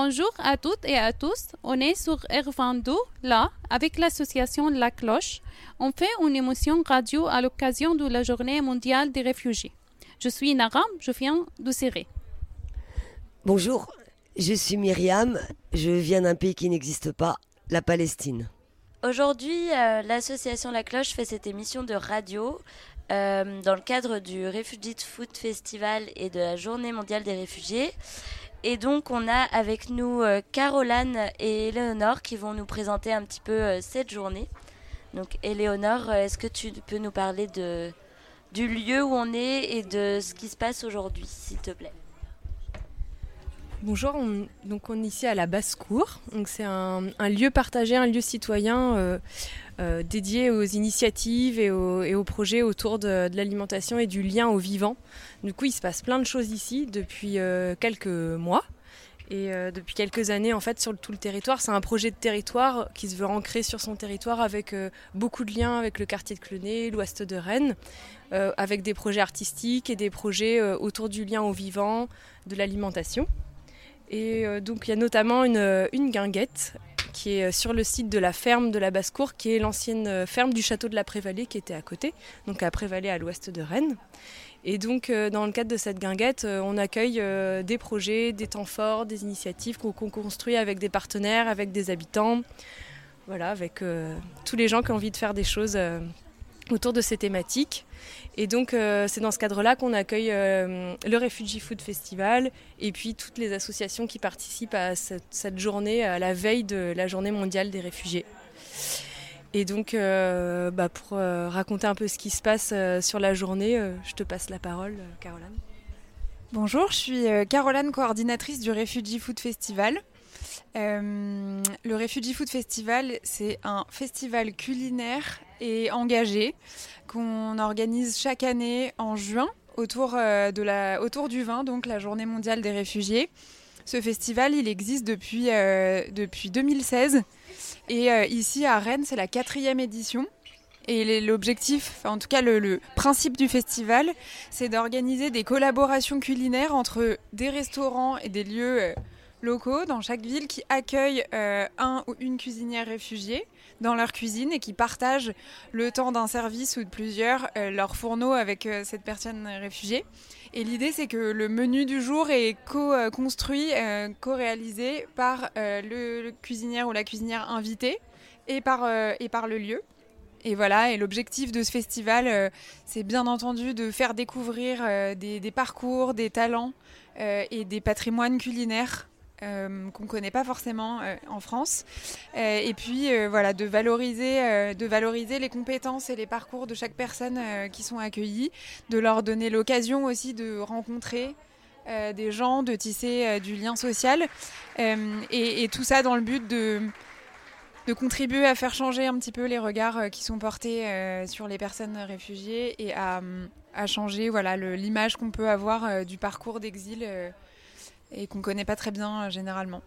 Bonjour à toutes et à tous. On est sur R22, là, avec l'association La Cloche. On fait une émotion radio à l'occasion de la Journée mondiale des réfugiés. Je suis Naram, je viens de Syrie. Bonjour, je suis Myriam, je viens d'un pays qui n'existe pas, la Palestine. Aujourd'hui, euh, l'association La Cloche fait cette émission de radio euh, dans le cadre du Refugee Food Festival et de la Journée mondiale des réfugiés. Et donc, on a avec nous euh, Caroline et Éléonore qui vont nous présenter un petit peu cette journée. Donc, Éléonore, est-ce que tu peux nous parler de, du lieu où on est et de ce qui se passe aujourd'hui, s'il te plaît? Bonjour, on, donc on est ici à la Basse-Cour. c'est un, lieu partagé, un lieu citoyen euh, euh, dédié aux initiatives et aux, projets autour de, l'alimentation et du lien au vivant. Du coup, il se passe plein de choses ici depuis euh, quelques mois. Et depuis quelques années, en fait, sur tout le territoire, c'est un projet de territoire qui se veut ancrer sur son territoire avec beaucoup de liens avec le quartier de Clenay, l'ouest de Rennes, avec des projets artistiques et des projets autour du lien au vivant, de l'alimentation. Et euh, donc il y a notamment une, guinguette qui est sur le site de la ferme de la Basse-Cour, qui est l'ancienne ferme du château de la Prévalée qui était à côté, donc à Prévalée à l'ouest de Rennes. Et donc euh, dans le cadre de cette guinguette, euh, on accueille des projets, des temps forts, des initiatives qu'on construit avec des partenaires, avec des habitants, voilà, avec tous les gens qui ont envie de faire des choses autour de ces thématiques. Et donc euh, c'est dans ce cadre-là qu'on accueille euh, le Refugee Food Festival et puis toutes les associations qui participent à cette, journée, à la veille de la journée mondiale des réfugiés. Et donc euh, bah, pour raconter un peu ce qui se passe sur la journée, je te passe la parole, Caroline. Bonjour, je suis Caroline, coordinatrice du Refugee Food Festival. Le Refugee Food Festival, c'est un festival culinaire et engagé qu'on organise chaque année en juin autour, euh, de la, autour du vin, donc la journée mondiale des réfugiés. Ce festival, il existe depuis, euh, depuis 2016. Et euh, ici à Rennes, c'est la quatrième édition. Et l'objectif, en tout cas le, principe du festival, c'est d'organiser des collaborations culinaires entre des restaurants et des lieux locaux dans chaque ville qui accueillent un ou une cuisinière réfugiée dans leur cuisine et qui partagent le temps d'un service ou de plusieurs euh, leur fourneau avec euh, cette personne réfugiée. Et l'idée, c'est que le menu du jour est co-construit, euh, co-réalisé par le, cuisinière ou la cuisinière invitée et par, et par le lieu. Et voilà, et l'objectif de ce festival, c'est bien entendu de faire découvrir des, parcours, des talents et des patrimoines culinaires euh, qu'on ne connaît pas forcément euh, en France. Euh, et puis voilà, de valoriser, de valoriser les compétences et les parcours de chaque personne qui sont accueillies, de leur donner l'occasion aussi de rencontrer des gens, de tisser du lien social. Et, tout ça dans le but de, contribuer à faire changer un petit peu les regards qui sont portés sur les personnes réfugiées et à, à changer voilà, l'image qu'on peut avoir du parcours d'exil et qu'on connaît pas très bien euh, généralement.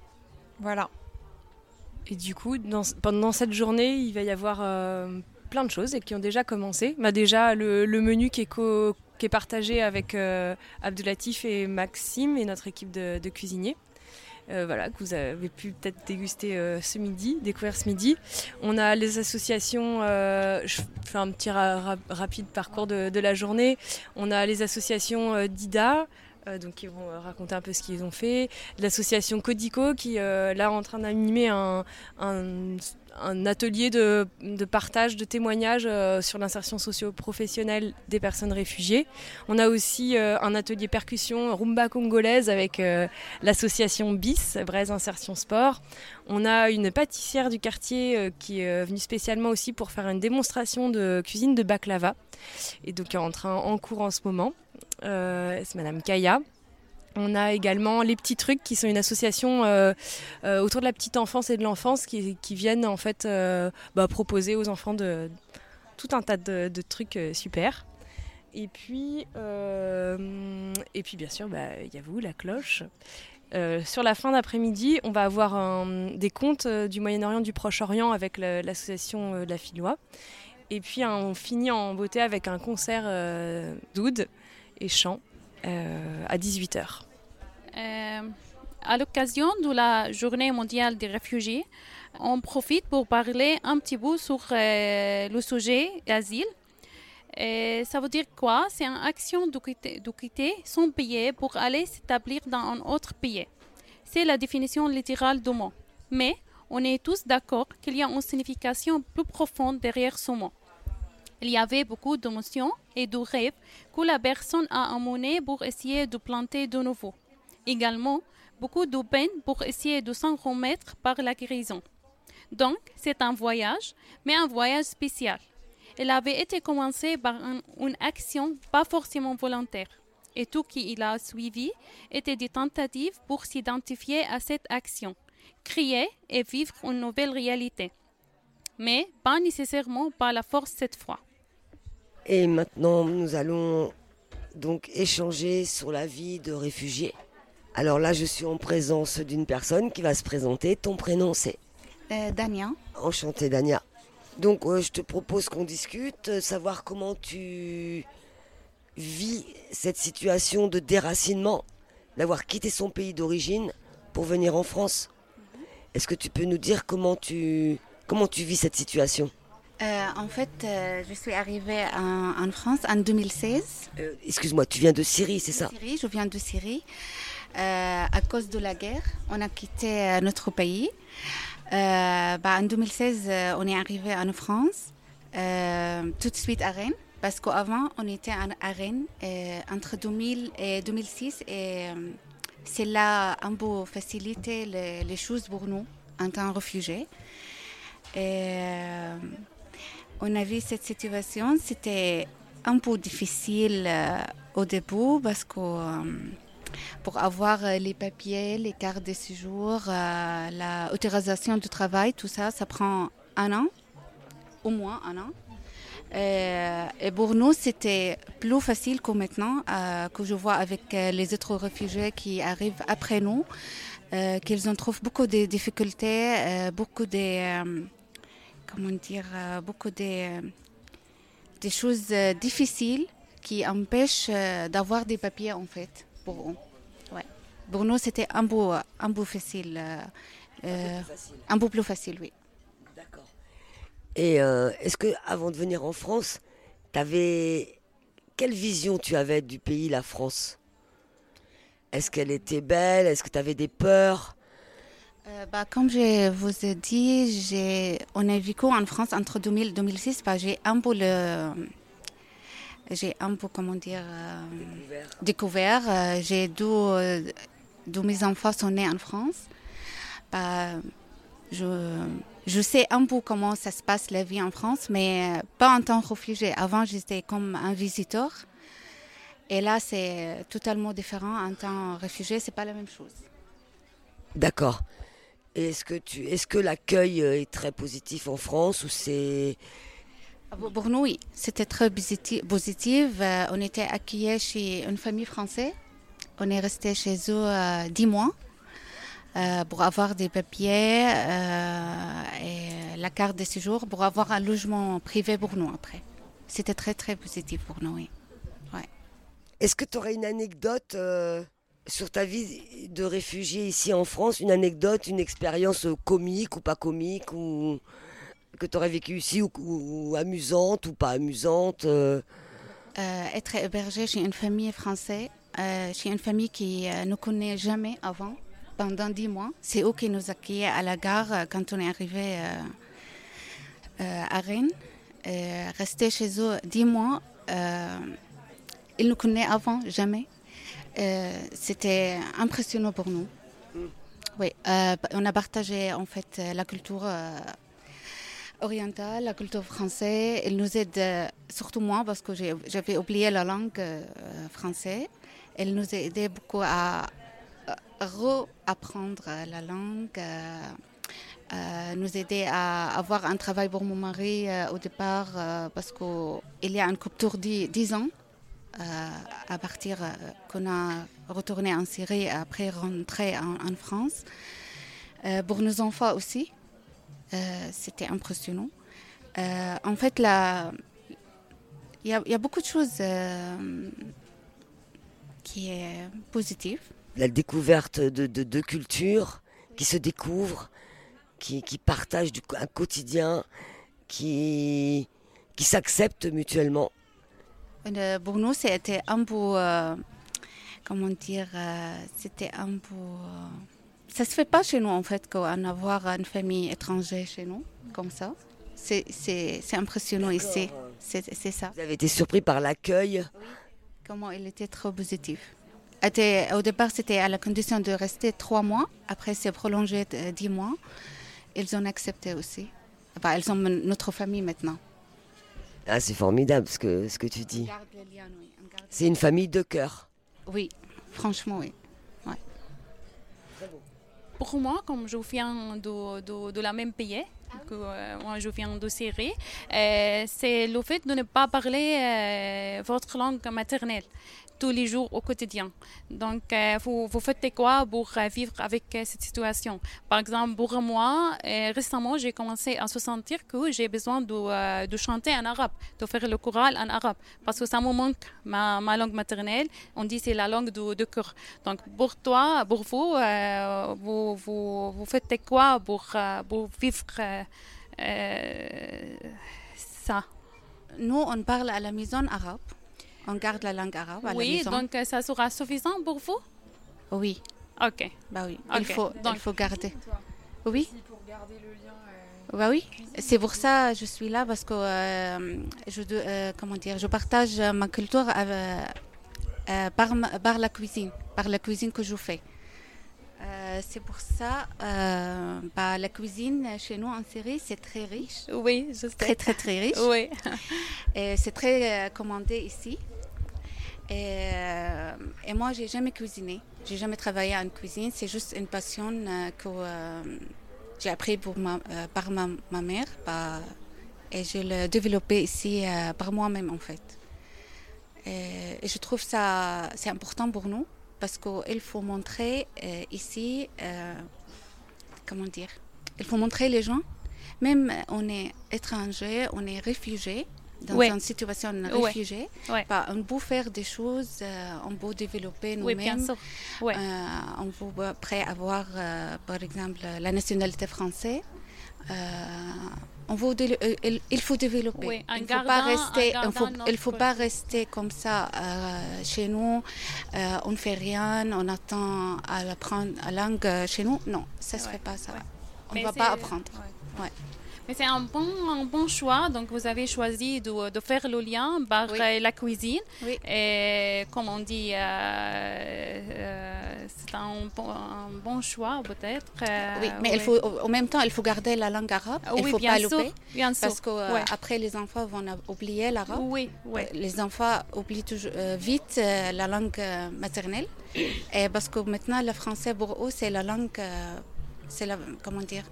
Voilà. Et du coup, pendant cette journée, il va y avoir euh, plein de choses et qui ont déjà commencé. Bah déjà, le, menu qui est, partagé avec euh, Abdelatif et Maxime et notre équipe de, cuisiniers. voilà, que vous avez pu peut-être déguster ce midi, découvrir ce midi. On a les associations, je fais un petit rapide parcours de, de, la journée. On a les associations d'IDA, euh, donc ils vont euh, raconter un peu ce qu'ils ont fait. L'association Codico qui euh, là en train d'animer un, atelier de, partage de témoignages sur l'insertion socio-professionnelle des personnes réfugiées. On a aussi un atelier percussion rumba congolaise avec l'association BIS, Braise Insertion Sport. On a une pâtissière du quartier qui est venue spécialement aussi pour faire une démonstration de cuisine de baklava et donc qui est en train en cours en ce moment. Euh, c'est Madame Kaya. On a également les petits trucs qui sont une association euh, euh, autour de la petite enfance et de l'enfance qui, viennent en fait bah, proposer aux enfants de, tout un tas de, trucs super. Et puis, et puis bien sûr, bah, il y a vous, la cloche. sur la fin d'après-midi, on va avoir des contes du Moyen-Orient, du Proche-Orient avec l'association la Filois. Et puis on finit en beauté avec un concert d'oud et chant euh, à 18h. Euh, À l'occasion de la Journée mondiale des réfugiés, on profite pour parler un petit peu sur euh, le sujet d'asile. Et ça veut dire quoi? C'est une action de de quitter son pays pour aller s'établir dans un autre pays. C'est la définition littérale du mot. Mais on est tous d'accord qu'il y a une signification plus profonde derrière ce mot. Il y avait beaucoup d'émotions et de rêves que la personne a emmenés pour essayer de planter de nouveau. Également, beaucoup de peine pour essayer de s'en remettre par la guérison. Donc, c'est un voyage, mais un voyage spécial. Il avait été commencé par une action pas forcément volontaire. Et tout qui il a suivi était des tentatives pour s'identifier à cette action, créer et vivre une nouvelle réalité. Mais pas nécessairement par la force cette fois. Et maintenant, nous allons donc échanger sur la vie de réfugiés. Alors là, je suis en présence d'une personne qui va se présenter. Ton prénom, c'est? Euh, Dania. Enchanté, Dania. Donc, euh, je te propose qu'on discute, euh, savoir comment tu vis cette situation de déracinement, d'avoir quitté son pays d'origine pour venir en France. Est-ce que tu peux nous dire comment tu, comment tu vis cette situation? En fait, je suis arrivée en, France en 2016. Excuse-moi, tu viens de Syrie, c'est ça? Syrie, je viens de Syrie. à cause de la guerre, on a quitté notre pays. Euh, bah, en 2016, euh, on est arrivé en France, euh, tout de suite à Rennes, parce qu'avant, on était à Rennes entre 2000 et 2006, et c'est là un peu faciliter les, les, choses pour nous en tant que réfugiés. Et on a vu cette situation, c'était un peu difficile au début parce que pour avoir euh, les papiers, les cartes de séjour, euh, l'autorisation du travail, tout ça, ça prend un an, au moins un an. Euh, et, pour nous, c'était plus facile que maintenant, que je vois avec les autres réfugiés qui arrivent après nous, qu'ils en trouvent beaucoup de difficultés, beaucoup de, comment dire, beaucoup de, des choses difficiles qui empêchent d'avoir des papiers en fait pour eux. Pour nous, c'était un peu, un peu facile. Euh, euh, un, peu plus facile, oui. D'accord. Et euh, est-ce que avant de venir en France, tu avais quelle vision tu avais du pays, la France? Est-ce qu'elle était belle? Est-ce que tu avais des peurs? Bah, comme je vous ai dit, on a vécu en France entre 2000 et 2006. Bah, j'ai un peu le, j'ai un peu comment dire découvert. découvert. j'ai deux, mes enfants sont nés en France, bah, je, je, sais un peu comment ça se passe la vie en France, mais pas en tant que réfugié. Avant, j'étais comme un visiteur. Et là, c'est totalement différent. En tant que réfugié, c'est pas la même chose. D'accord. Est-ce que, tu, est-ce que l'accueil est très positif en France ou c'est... Ah, pour nous, oui. C'était très positif. Euh, on était accueillis chez une famille française on est resté chez eux euh, dix mois euh, pour avoir des papiers euh, et la carte de séjour pour avoir un logement privé pour nous après. C'était très très positif pour nous. Oui. Est-ce que tu aurais une anecdote sur ta vie de réfugié ici en France, une anecdote, une expérience comique ou pas comique ou que tu aurais vécu ici ou, amusante ou pas amusante Être hébergé chez une famille française euh, chez une famille qui ne euh, nous connaît jamais avant, pendant dix mois. C'est eux qui nous accueillaient à la gare euh, quand on est arrivé à Rennes. rester chez eux dix mois, ils nous connaissaient avant jamais. C'était impressionnant pour nous. Oui, on a partagé en fait la culture orientale, la culture française. Ils nous aident, surtout moi, parce que j'avais oublié la langue française. Elle nous a aidé beaucoup à réapprendre la langue, euh, euh, nous aider à avoir un travail pour mon mari euh, au départ parce qu'il y a une coupure de 10 ans à partir qu'on a retourné en Syrie après rentrer en, France. pour nos enfants aussi, c'était impressionnant. en fait, il y, a beaucoup de choses qui est positif la découverte de deux cultures qui se découvrent, qui, partagent un quotidien, qui s'acceptent mutuellement. Euh, pour nous, c'était un peu, euh, comment dire, euh, c'était un peu... ça se fait pas chez nous en fait qu'en avoir une famille étrangère chez nous, comme ça. C'est impressionnant ici, c'est ça. Vous avez été surpris par l'accueil? Comment il était trop positif. Au départ, c'était à la condition de rester trois mois. Après, c'est prolongé dix mois. Ils ont accepté aussi. Enfin, elles sont notre famille maintenant. Ah, c'est formidable ce que, ce que tu dis. C'est une famille de cœur. Oui, franchement, oui. Pour moi, comme je viens de, de, de la même pays, ah que euh, moi je viens de Syrie, euh, c'est le fait de ne pas parler euh, votre langue maternelle tous les jours au quotidien. Donc, euh, vous, vous, faites quoi pour euh, vivre avec euh, cette situation? Par exemple, pour moi, récemment, j'ai commencé à se sentir que j'ai besoin de, chanter en arabe, de faire le choral en arabe, parce que ça me manque ma, langue maternelle. On dit c'est la langue de cœur. Donc, pour toi, pour vous, vous, vous, faites quoi pour vivre ça? Nous, on parle à la maison arabe. On garde la langue arabe à oui, la maison. donc euh, ça sera suffisant pour vous? Oui. Ok. Bah oui, okay. il, faut, donc, il faut garder. Oui? Pour garder le lien, euh... Bah oui, c'est pour ça que je suis là parce que euh, je, euh, comment dire, je partage ma culture euh, par, par la cuisine, par la cuisine que je fais. Euh, c'est pour ça, euh, bah, la cuisine chez nous en Syrie, c'est très riche. Oui, je sais. Très, très, très riche. Oui. Et c'est très euh, commandé ici. Et, et moi, j'ai jamais cuisiné. J'ai jamais travaillé en cuisine. C'est juste une passion que j'ai appris par ma, mère. Par, et je l'ai développé ici par moi-même, en fait. Et, je trouve ça c'est important pour nous parce qu'il faut montrer euh, ici, euh, comment dire, il faut montrer les gens, même on est étranger, on est réfugié, dans une situation de réfugié, Ouais. bah, on peut faire des choses, euh, on peut développer nous-mêmes. Euh, on peut après avoir, euh, par exemple, la nationalité française. Euh, on veut euh, il, faut développer. Oui, il ne faut pas rester, il faut, il faut pas rester comme ça euh, chez nous. euh, on ne fait rien, on attend à apprendre la langue euh, chez nous. Non, ça se Ouais, fait pas ça. On ne va pas apprendre. C'est un bon, un bon choix. Donc, vous avez choisi de, de faire le lien par Oui. euh, la cuisine. Oui. Et comme on dit, euh, euh, c'est un, bon, un bon choix peut-être. euh, oui, mais il ouais. faut, en même temps, il faut garder la langue arabe. Il oui, faut bien pas sûr, louper. bien sûr. Parce qu'après, Ouais. les enfants vont oublier l'arabe. Oui, oui. Les enfants oublient toujours, vite la langue maternelle. Et parce que maintenant, le français pour eux, c'est la langue, c'est la, comment dire,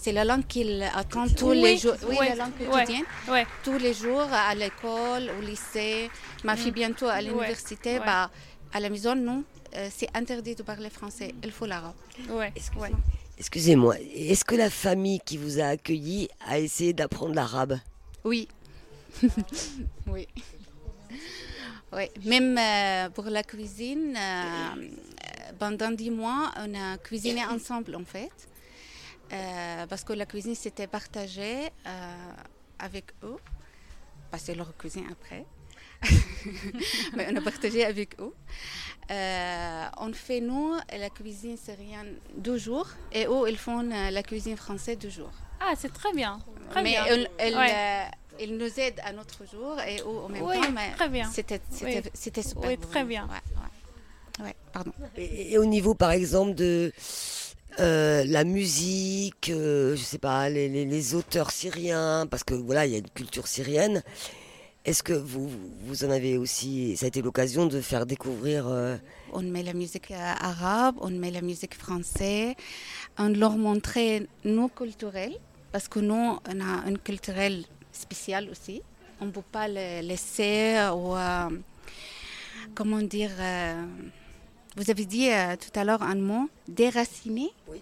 c'est la langue qu'ils attendent tous Oui, les jours. Oui, la langue quotidienne. Ouais. Tous les jours à l'école, au lycée. Ma fille bientôt à l'université. Bah, à la maison, non, euh, c'est interdit de parler français. Il faut l'arabe. Ouais. Excusez-moi, est-ce que la famille qui vous a accueilli a essayé d'apprendre l'arabe? Oui. oui. Oui, même euh, pour la cuisine, euh, pendant dix mois, on a cuisiné ensemble en fait. Euh, parce que la cuisine s'était partagée euh, avec eux. Bah, c'est leur cuisine après. Mais on a partagé avec eux. Euh, on fait, nous, la cuisine syrienne deux jours et eux, ils font la cuisine française deux jours. Ah, c'est très bien. Très mais bien. elle, elle, Ouais. euh, elle nous aide à notre jour et au, en même Oui, temps. Mais très bien. C'était, c'était, Oui. c'était super. Oui, très bien. Ouais, ouais. Ouais, pardon. et, et au niveau, par exemple, de euh, la musique, euh, je sais pas, les, auteurs syriens, parce que voilà, il y a une culture syrienne. Est-ce que vous, vous en avez aussi, ça a été l'occasion de faire découvrir euh, On met la musique euh, arabe, on met la musique française. On leur montrait nos culturels parce que nous, on a une culturelle spéciale aussi. On ne peut pas laisser ou. comment dire. Vous avez dit euh, tout à l'heure un mot, déraciner. Oui.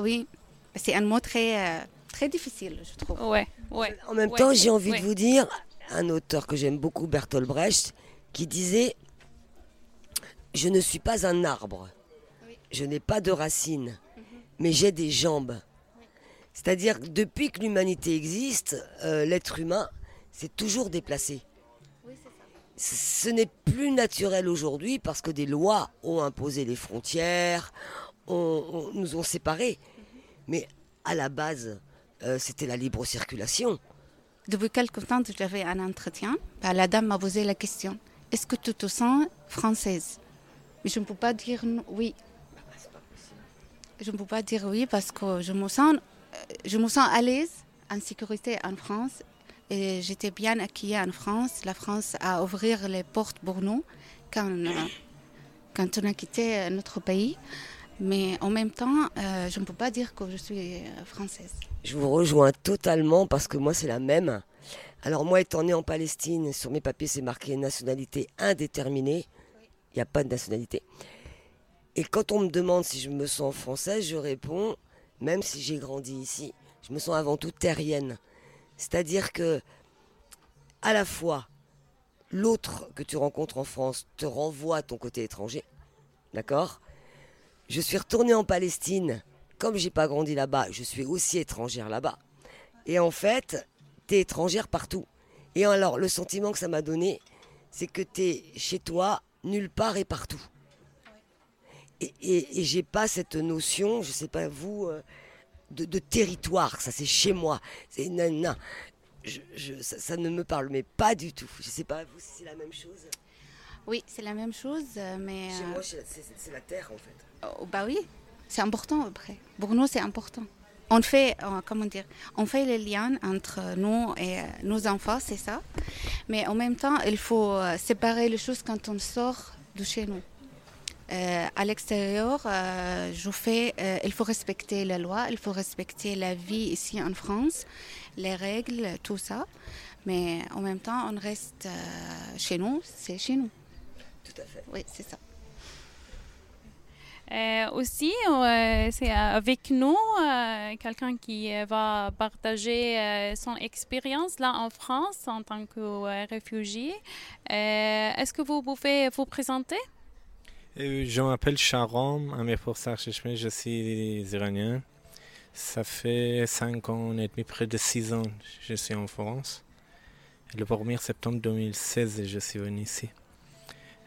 Oui, c'est un mot très, euh, très difficile, je trouve. Ouais, ouais. En même Ouais, temps, j'ai envie ouais. de vous dire, un auteur que j'aime beaucoup, Bertolt Brecht, qui disait Je ne suis pas un arbre, je n'ai pas de racines, mais j'ai des jambes. C'est-à-dire que depuis que l'humanité existe, euh, l'être humain s'est toujours déplacé. Ce n'est plus naturel aujourd'hui parce que des lois ont imposé les frontières, nous ont séparés. Mais à la base, euh, c'était la libre circulation. Depuis quelque temps, j'avais un entretien. Bah, la dame m'a posé la question Est-ce que tu te sens française? Mais je ne peux pas dire oui. Je ne peux pas dire oui parce que je me sens, euh, je me sens à l'aise, en sécurité en France. J'étais bien accueillie en France. La France a ouvert les portes pour nous quand, euh, quand on a quitté notre pays. Mais en même temps, euh, je ne peux pas dire que je suis euh, française. Je vous rejoins totalement parce que moi, c'est la même. Alors moi, étant née en Palestine, sur mes papiers, c'est marqué nationalité indéterminée. Il n'y a pas de nationalité. Et quand on me demande si je me sens française, je réponds, même si j'ai grandi ici, je me sens avant tout terrienne. C'est-à-dire que, à la fois, l'autre que tu rencontres en France te renvoie à ton côté étranger, d'accord? Je suis retournée en Palestine. Comme j'ai pas grandi là-bas, je suis aussi étrangère là-bas. Et en fait, tu es étrangère partout. Et alors, le sentiment que ça m'a donné, c'est que tu es chez toi, nulle part et partout. Et, et, j'ai pas cette notion, je sais pas vous, euh, de, territoire. Ça, c'est chez moi. C'est non, Je, ça, ça, ne me parle mais pas du tout. Je sais pas vous si c'est la même chose. Oui, c'est la même chose, euh, mais. Chez moi, euh, c'est la terre en fait. Oh, bah oui, c'est important après. Pour nous, c'est important. On fait, euh, comment dire, on fait les liens entre nous et nos enfants, c'est ça. Mais en même temps, il faut séparer les choses quand on sort de chez nous. À l'extérieur, je fais, il faut respecter la loi, il faut respecter la vie ici en France, les règles, tout ça. Mais en même temps, on reste chez nous, c'est chez nous. Tout à fait. Oui, c'est ça. Euh, aussi, euh, c'est avec nous euh, quelqu'un qui va partager son expérience là en France en tant que réfugié. Est-ce que vous pouvez vous présenter? Je m'appelle Sharon, je suis iranien. Ça fait cinq ans et demi, près de six ans, je suis en France. Le 1er septembre 2016, je suis venu ici.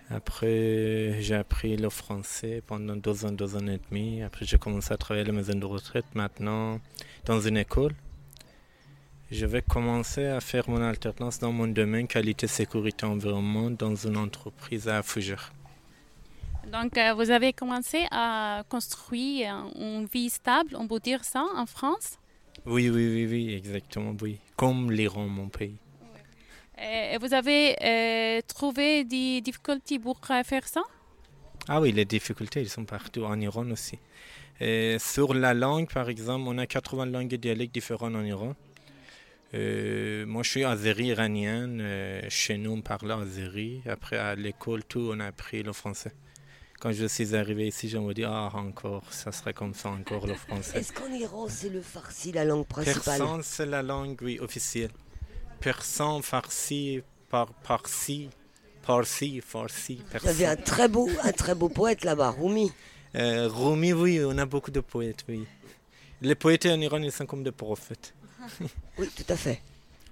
Après, j'ai appris le français pendant deux ans, deux ans et demi. Après, j'ai commencé à travailler à la maison de retraite. Maintenant, dans une école. Je vais commencer à faire mon alternance dans mon domaine qualité, sécurité, environnement dans une entreprise à Fougères. Donc, euh, vous avez commencé à construire une vie stable, on peut dire ça, en France? Oui, oui, oui, oui, exactement, oui. Comme l'Iran, mon pays. Et vous avez euh, trouvé des difficultés pour euh, faire ça? Ah oui, les difficultés, elles sont partout, en Iran aussi. sur la langue, par exemple, on a 80 langues et dialectes différents en Iran. Euh, moi, je suis azéri iranien. chez nous, on parle azéri. Après, à l'école, tout, on a appris le français. Quand je suis arrivé ici, je me dis, ah, encore, ça serait comme ça, encore le français. Est-ce qu'en Iran, c'est le farsi, la langue principale Persan, c'est la langue, oui, officielle persan, farsi, par, parsi, parsi, farsi. Il y avait un très beau, un très beau poète là-bas, Rumi. Euh, Rumi, oui, on a beaucoup de poètes, oui. Les poètes en Iran, ils sont comme des prophètes. oui, tout à fait.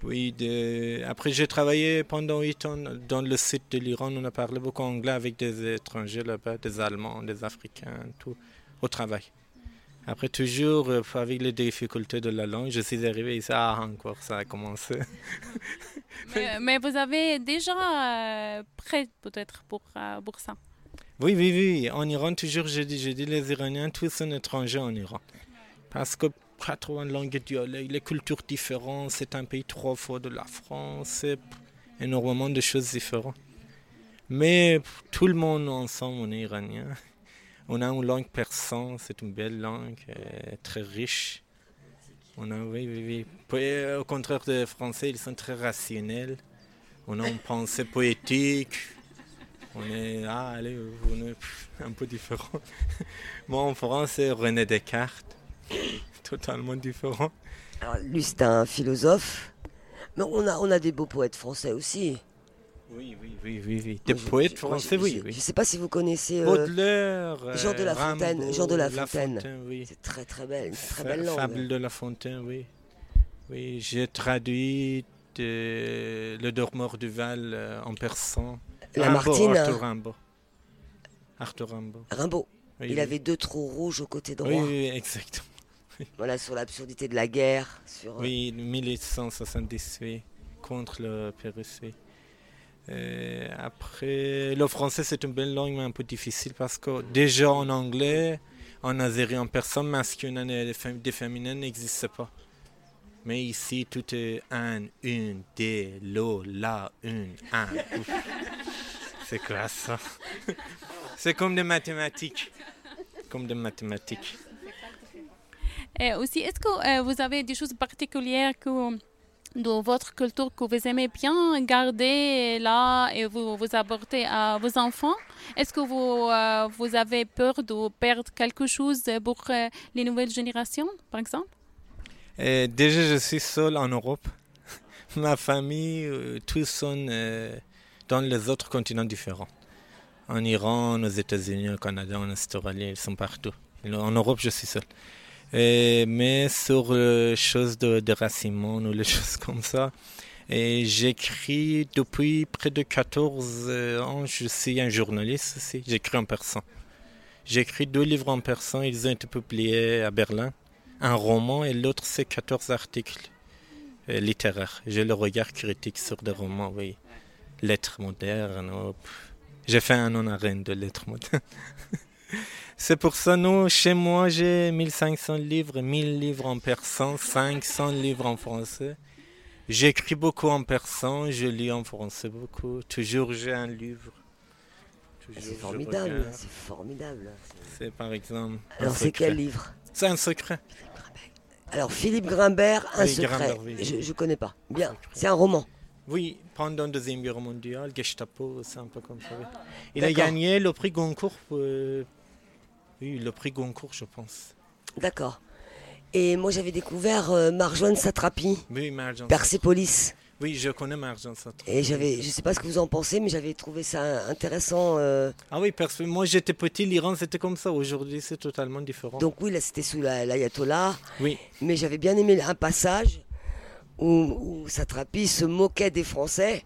Oui, de... après j'ai travaillé pendant 8 ans dans le sud de l'Iran. On a parlé beaucoup anglais avec des étrangers là-bas, des Allemands, des Africains, tout, au travail. Après, toujours euh, avec les difficultés de la langue, je suis arrivé ici, ah, encore, ça a commencé. mais, vous avez déjà euh, prêt peut-être pour, euh, pour ça? Oui, oui, oui. En Iran, toujours, je dis, je dis les Iraniens, tous sont étrangers en Iran. Parce que 80 langues dialectes, les cultures différentes, c'est un pays trois fois de la France, c'est énormément de choses différentes. Mais tout le monde ensemble, on est iranien. On a une langue persan, c'est une belle langue, euh, très riche. On a, oui, oui, oui. Euh, au contraire des Français, ils sont très rationnels. On a une pensée poétique. On est, ah, allez, on est un peu différent. Moi, en France, c'est René Descartes. Totalement différent. Alors, lui, c'est un philosophe. Mais on a, on a des beaux poètes français aussi. Oui, oui, oui, oui, oui. Des poètes français, oui, Je oui. ne sais pas si vous connaissez euh, Baudelaire, Jean de La euh, Fontaine, Jean de La Fontaine. oui. c'est très très belle, une très belle langue. Fable de La Fontaine, oui. Oui, j'ai traduit de- Le Dormeur du Val euh, en persan. La Rimbaud, Martine, Arthur. Rimbaud. Arthur Rimbaud. Rimbaud, Oui, il oui. avait deux trous rouges au côté droit. Oui, oui, exactement. Voilà, sur l'absurdité de la guerre, sur... euh, Oui, 1878, contre le Pérus, oui. Euh, après, le français, c'est une belle langue, mais un peu difficile parce que déjà en anglais, en azéri, en personne masculin et fém- des féminins n'existe pas. Mais ici, tout est un, une, des, l'eau, la, une, un. C'est ça C'est comme des mathématiques. Comme des mathématiques. Et aussi, est-ce que euh, vous avez des choses particulières que, de votre culture que vous aimez bien garder là et vous, vous apporter à vos enfants? Est-ce que vous, euh, vous avez peur de perdre quelque chose pour euh, les nouvelles générations, par exemple? Déjà, je suis seul en Europe. Ma famille, tous sont dans les autres continents différents. En Iran, aux États-Unis, au Canada, en Australie, ils sont partout. En Europe, je suis seul. Euh, mais sur les choses de déracinement ou les choses comme ça, et j'écris depuis près de 14 ans, je suis un journaliste aussi, j'écris en persan. J'écris deux livres en persan, ils ont été publiés à Berlin un roman et l'autre c'est 14 articles euh, littéraires. J'ai le regard critique sur des romans, oui. Lettres modernes. J'ai fait un nom à Rennes de lettres modernes. c'est pour ça, nous, chez moi, j'ai 1500 livres, 1000 livres en persan, 500 livres en français. J'écris beaucoup en persan, je lis en français beaucoup. Toujours j'ai un livre. Toujours C'est formidable, c'est formidable. C'est par exemple. Alors c'est quel livre? C'est un secret. Alors Philippe Grimbert, Un Oui, secret. Grimbert. Je, je connais pas. Bien, c'est un roman. Oui, pendant la Deuxième Guerre mondiale, Gestapo, c'est un peu comme ça. Il a gagné le prix Goncourt. Oui, le prix Goncourt, je pense. D'accord. Et moi j'avais découvert euh, Marjane Satrapi, Oui, Marjan Persépolis. Oui, je connais Marjan Satrapi. Et j'avais, je sais pas ce que vous en pensez, mais j'avais trouvé ça intéressant. euh. Ah oui, parce que moi j'étais petit, l'Iran c'était comme ça. Aujourd'hui, c'est totalement différent. Donc oui, là c'était sous la- l'ayatollah. oui, Mais j'avais bien aimé un passage où, où Satrapi se moquait des Français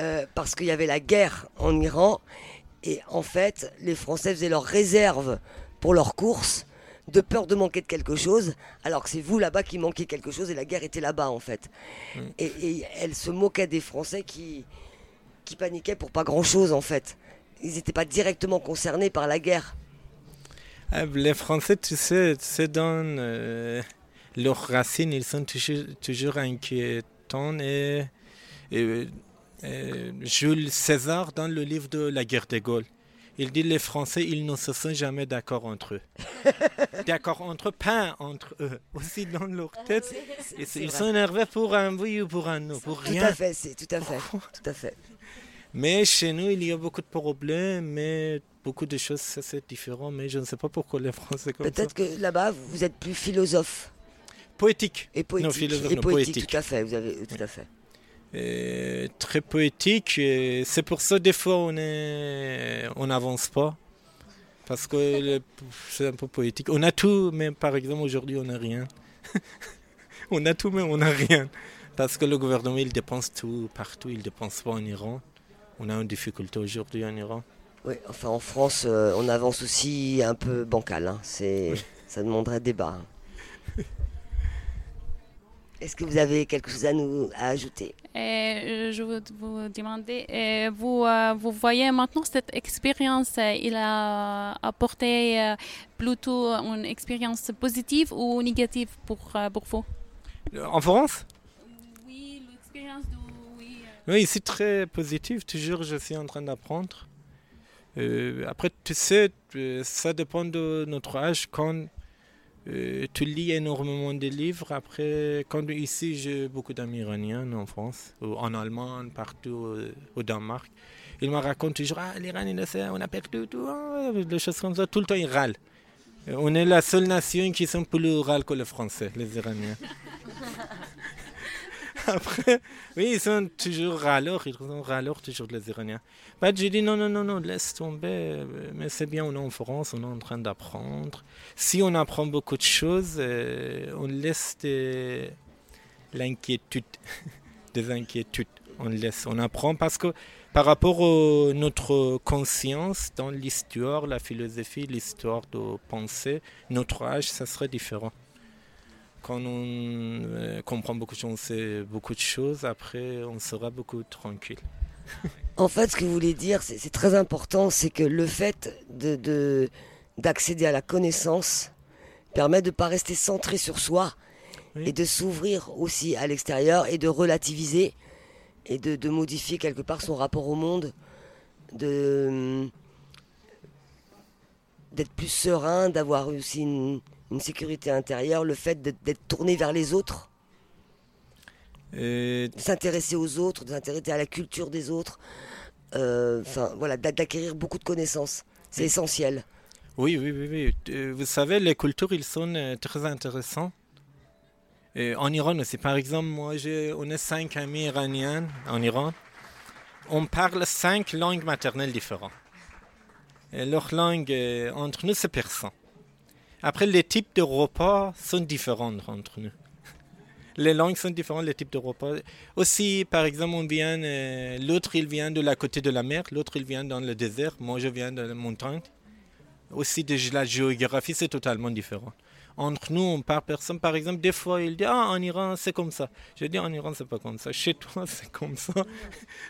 euh, parce qu'il y avait la guerre en Iran. Et en fait, les Français faisaient leurs réserves pour leurs courses de peur de manquer de quelque chose, alors que c'est vous là-bas qui manquiez quelque chose et la guerre était là-bas en fait. Mm. Et, et elle se moquait des Français qui, qui paniquaient pour pas grand-chose en fait. Ils n'étaient pas directement concernés par la guerre. Ah, les Français, tu sais, c'est dans euh, leurs racines, ils sont toujours, toujours inquiétants. Et, et, Jules César, dans le livre de la guerre des Gaules, il dit les Français, ils ne se sont jamais d'accord entre eux. d'accord entre eux, pas entre eux. Aussi dans leur tête, ils, sont énervés pour un oui ou pour un non, pour Tout rien. à fait, c'est tout à fait, tout à fait. Mais chez nous, il y a beaucoup de problèmes, mais beaucoup de choses, ça, c'est différent. Mais je ne sais pas pourquoi les Français comme. Peut-être que là-bas vous êtes plus philosophe. Poétique. Et poétique. Non, philosophe, et non, poétique, poétique. tout à fait, vous avez tout à fait. Très poétique. et C'est pour ça des fois on est, on n'avance pas parce que c'est un peu poétique. On a tout, mais par exemple aujourd'hui on n'a rien. on a tout, mais on n'a rien parce que le gouvernement il dépense tout partout. Il dépense pas en Iran. On a une difficulté aujourd'hui en Iran. Oui, enfin en France, euh, on avance aussi un peu bancal. hein. C'est, ça demanderait débat. Est-ce que vous avez quelque chose à nous à ajouter? Et euh, je veux vous demander, euh, vous, euh, vous voyez maintenant cette expérience, il a apporté plutôt une expérience positive ou négative pour, pour vous? En France? Oui, l'expérience de... Oui, Oui, c'est très positif. Toujours, je suis en train d'apprendre. Euh, après, tu sais, ça dépend de notre âge. Quand euh, tu lis énormément de livres, après, quand ici, j'ai beaucoup d'amis iraniens en France, ou en Allemagne, partout, euh, au Danemark. Ils me racontent toujours Ah, l'Iran, on a perdu tout, des choses comme ça. Tout le temps, ils râlent. Euh, On est la seule nation qui sont plus râle que les Français, les Iraniens. Après, oui, ils sont toujours râleurs, ils sont râleurs toujours les Iraniens. Bah, j'ai dit non, non, non, non, laisse tomber, mais c'est bien, on est en France, on est en train d'apprendre. Si on apprend beaucoup de choses, euh, on laisse de l'inquiétude, des inquiétudes, on laisse, on apprend parce que par rapport à notre conscience dans l'histoire, la philosophie, l'histoire de penser, notre âge, ça serait différent quand on euh, comprend beaucoup de choses, beaucoup de choses, après on sera beaucoup tranquille. en fait, ce que vous voulez dire, c'est très important, c'est que le fait de d'accéder à la connaissance permet de ne pas rester centré sur soi et de s'ouvrir aussi à l'extérieur et de relativiser et de, de, modifier quelque part son rapport au monde, de d'être plus serein, d'avoir aussi une, une sécurité intérieure, le fait d'être tourné vers les autres, de s'intéresser aux autres, de s'intéresser à la culture des autres, euh, voilà, d'acquérir beaucoup de connaissances. C'est essentiel. Oui, oui, oui, oui. Euh, vous savez, les cultures, ils sont euh, très intéressants. en Iran aussi, par exemple, moi, on est cinq amis iraniens en Iran. On parle cinq langues maternelles différentes. Et leur langue entre nous, c'est persan. Après, les types de repas sont différents entre nous. Les langues sont différentes, les types de repas. Aussi, par exemple, on vient, euh, l'autre il vient de la côté de la mer, l'autre il vient dans le désert, moi je viens de la montagne. Aussi, de la géographie, c'est totalement différent. Entre nous, on parle personne. Par exemple, des fois, il dit Ah, en Iran, c'est comme ça. Je dis En Iran, c'est pas comme ça. Chez toi, c'est comme ça.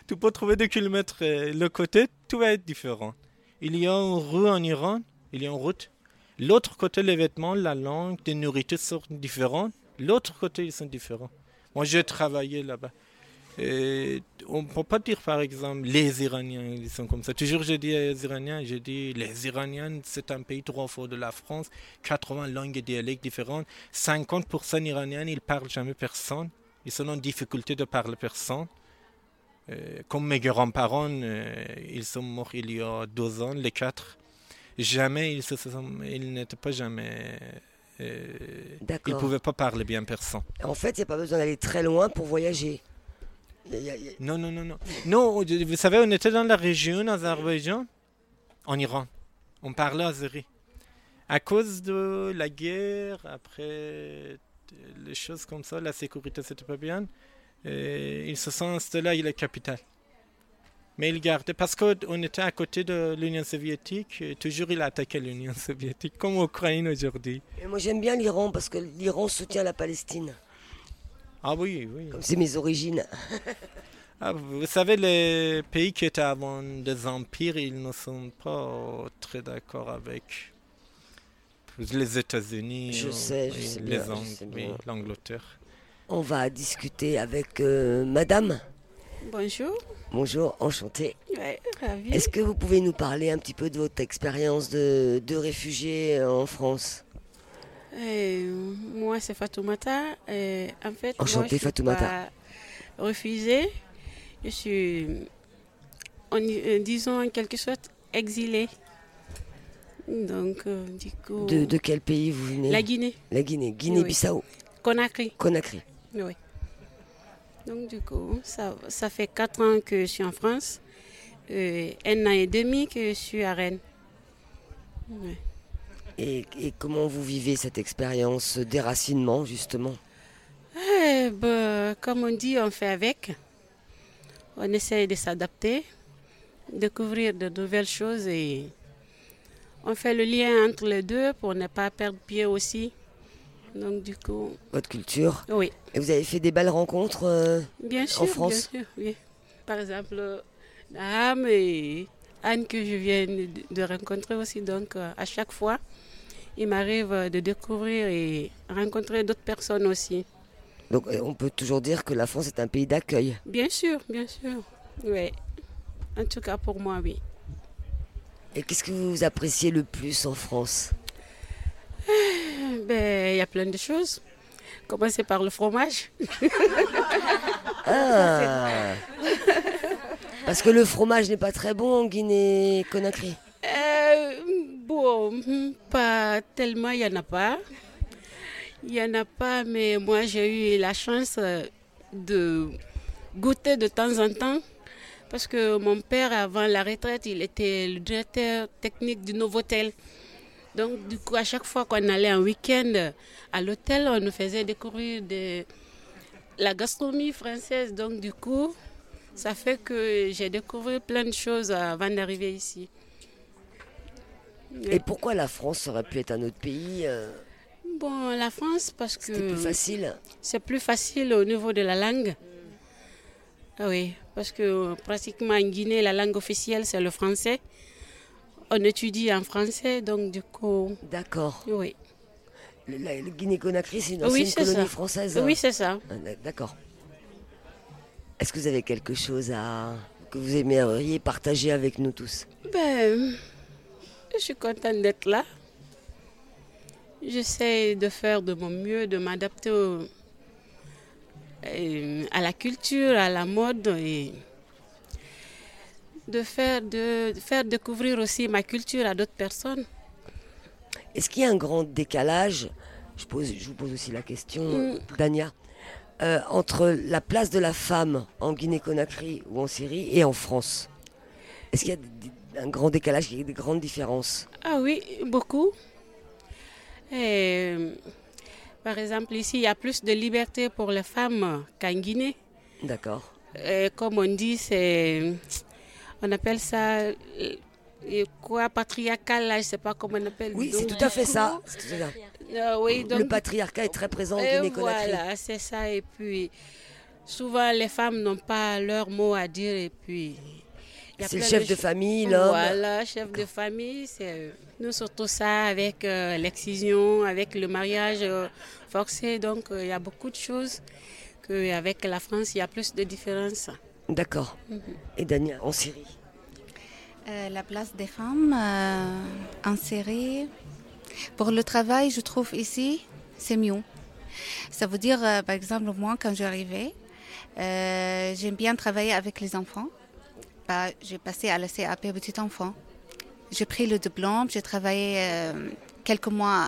tu peux trouver des kilomètres euh, le côté, tout va être différent. Il y a une rue en Iran, il y a une route L'autre côté, les vêtements, la langue, les nourritures sont différentes. L'autre côté, ils sont différents. Moi, j'ai travaillé là-bas. on ne peut pas dire, par exemple, les Iraniens, ils sont comme ça. Toujours, je dis les Iraniens, je dis, les Iraniens, c'est un pays trop fort de la France, 80 langues et dialectes différentes, 50% Iraniens, ils parlent jamais personne, ils sont en difficulté de parler personne. Euh, comme mes grands-parents, euh, ils sont morts il y a deux ans, les quatre jamais pas jamais. Euh, ne pouvaient pas parler bien personne. En fait, il n'y a pas besoin d'aller très loin pour voyager. Non, non, non, non. Non, vous savez, on était dans la région Azerbaïdjan, en Iran. On parlait azéri. À cause de la guerre, après les choses comme ça, la sécurité, c'était pas bien. Et ils se sont installés à la capitale. Mais il gardait, parce qu'on était à côté de l'Union soviétique, toujours il attaquait l'Union soviétique, comme l'Ukraine aujourd'hui. moi j'aime bien l'Iran, parce que l'Iran soutient la Palestine. Ah oui, oui. Comme c'est mes origines. Ah, vous savez, les pays qui étaient avant des empires, ils ne sont pas très d'accord avec les États-Unis. Je sais, je sais les l'Angleterre. On va discuter avec euh, Madame. Bonjour. Bonjour, enchanté. Ouais, ravi. Est-ce que vous pouvez nous parler un petit peu de votre expérience de, de réfugié en France? Euh, Moi, c'est Fatoumata. Euh, en fait, Enchanté, moi, je Fatoumata. refusé. Je suis, en, euh, disons en quelque sorte, exilée. Donc, du coup. De, de, quel pays vous venez? La Guinée. La Guinée, Guinée-Bissau. Conakry. Conakry. Oui. Donc du coup, ça, ça fait quatre ans que je suis en France. Euh, un an et demi que je suis à Rennes. Et, comment vous vivez cette expérience déracinement, justement? Eh ben, Comme on dit, on fait avec. On essaye de s'adapter, découvrir de nouvelles choses et on fait le lien entre les deux pour ne pas perdre pied aussi. Donc du coup. Votre culture. Oui. Et vous avez fait des belles rencontres euh, bien sûr, en France? Bien sûr, oui. Par exemple, Naham et Anne que je viens de rencontrer aussi. Donc euh, à chaque fois, il m'arrive de découvrir et rencontrer d'autres personnes aussi. Donc euh, on peut toujours dire que la France est un pays d'accueil. Bien sûr, bien sûr. Oui. En tout cas pour moi, oui. Et qu'est-ce que vous appréciez le plus en France? ben, il y a plein de choses. Commencer par le fromage. ah. Parce que le fromage n'est pas très bon en Guinée-Conakry. Euh, bon, pas tellement, il n'y en a pas. Il n'y en a pas, mais moi j'ai eu la chance de goûter de temps en temps. Parce que mon père, avant la retraite, il était le directeur technique du Novotel. Donc, du coup, à chaque fois qu'on allait en week-end à l'hôtel, on nous faisait découvrir de la gastronomie française. Donc, du coup, ça fait que j'ai découvert plein de choses avant d'arriver ici. Et pourquoi la France aurait pu être un autre pays euh, Bon, la France, parce que. C'était plus facile. C'est plus facile au niveau de la langue. Ah oui, parce que pratiquement en Guinée, la langue officielle, c'est le français. On étudie en français, donc du coup. D'accord. Oui. Le, la- le Guinée-Conakry, c'est une ancienne Oui, c'est colonie ça. française. Oui, c'est ça. Ah, d'ac- D'accord. Est-ce que vous avez quelque chose à que vous aimeriez partager avec nous tous? Ben, je suis contente d'être là. J'essaie de faire de mon mieux, de m'adapter au- euh, à la culture, à la mode et de faire, de, de faire découvrir aussi ma culture à d'autres personnes. Est-ce qu'il y a un grand décalage je, pose, je vous pose aussi la question, Mm. Dania, euh, entre la place de la femme en Guinée-Conakry ou en Syrie et en France? Est-ce qu'il y a des- un grand décalage, il y a des grandes différences? Ah oui, beaucoup. Et, par exemple, ici, il y a plus de liberté pour les femmes qu'en Guinée. D'accord. Comme on dit, c'est. On appelle ça. euh, quoi, patriarcal, là, je ne sais pas comment on appelle. Oui, c'est tout à fait ça. euh, oui, donc, le patriarcat est très présent en Guinée-Conakry. voilà, c'est ça. Et puis, souvent, les femmes n'ont pas leur mot à dire. Et puis. C'est le chef de famille, l'homme. Voilà, chef de famille. C'est nous surtout ça avec euh, l'excision, avec le mariage euh, forcé. Donc, euh, il y a beaucoup de choses qu'avec la France, il y a plus de différences. D'accord. Et Dania, en Syrie Euh, la place des femmes euh, en série. Pour le travail, je trouve ici, c'est mieux. Ça veut dire, euh, par exemple, moi, quand j'arrivais, j'aime bien travailler avec les enfants. Bah, j'ai passé à la CAP petit enfant. J'ai pris le diplôme, j'ai travaillé quelques mois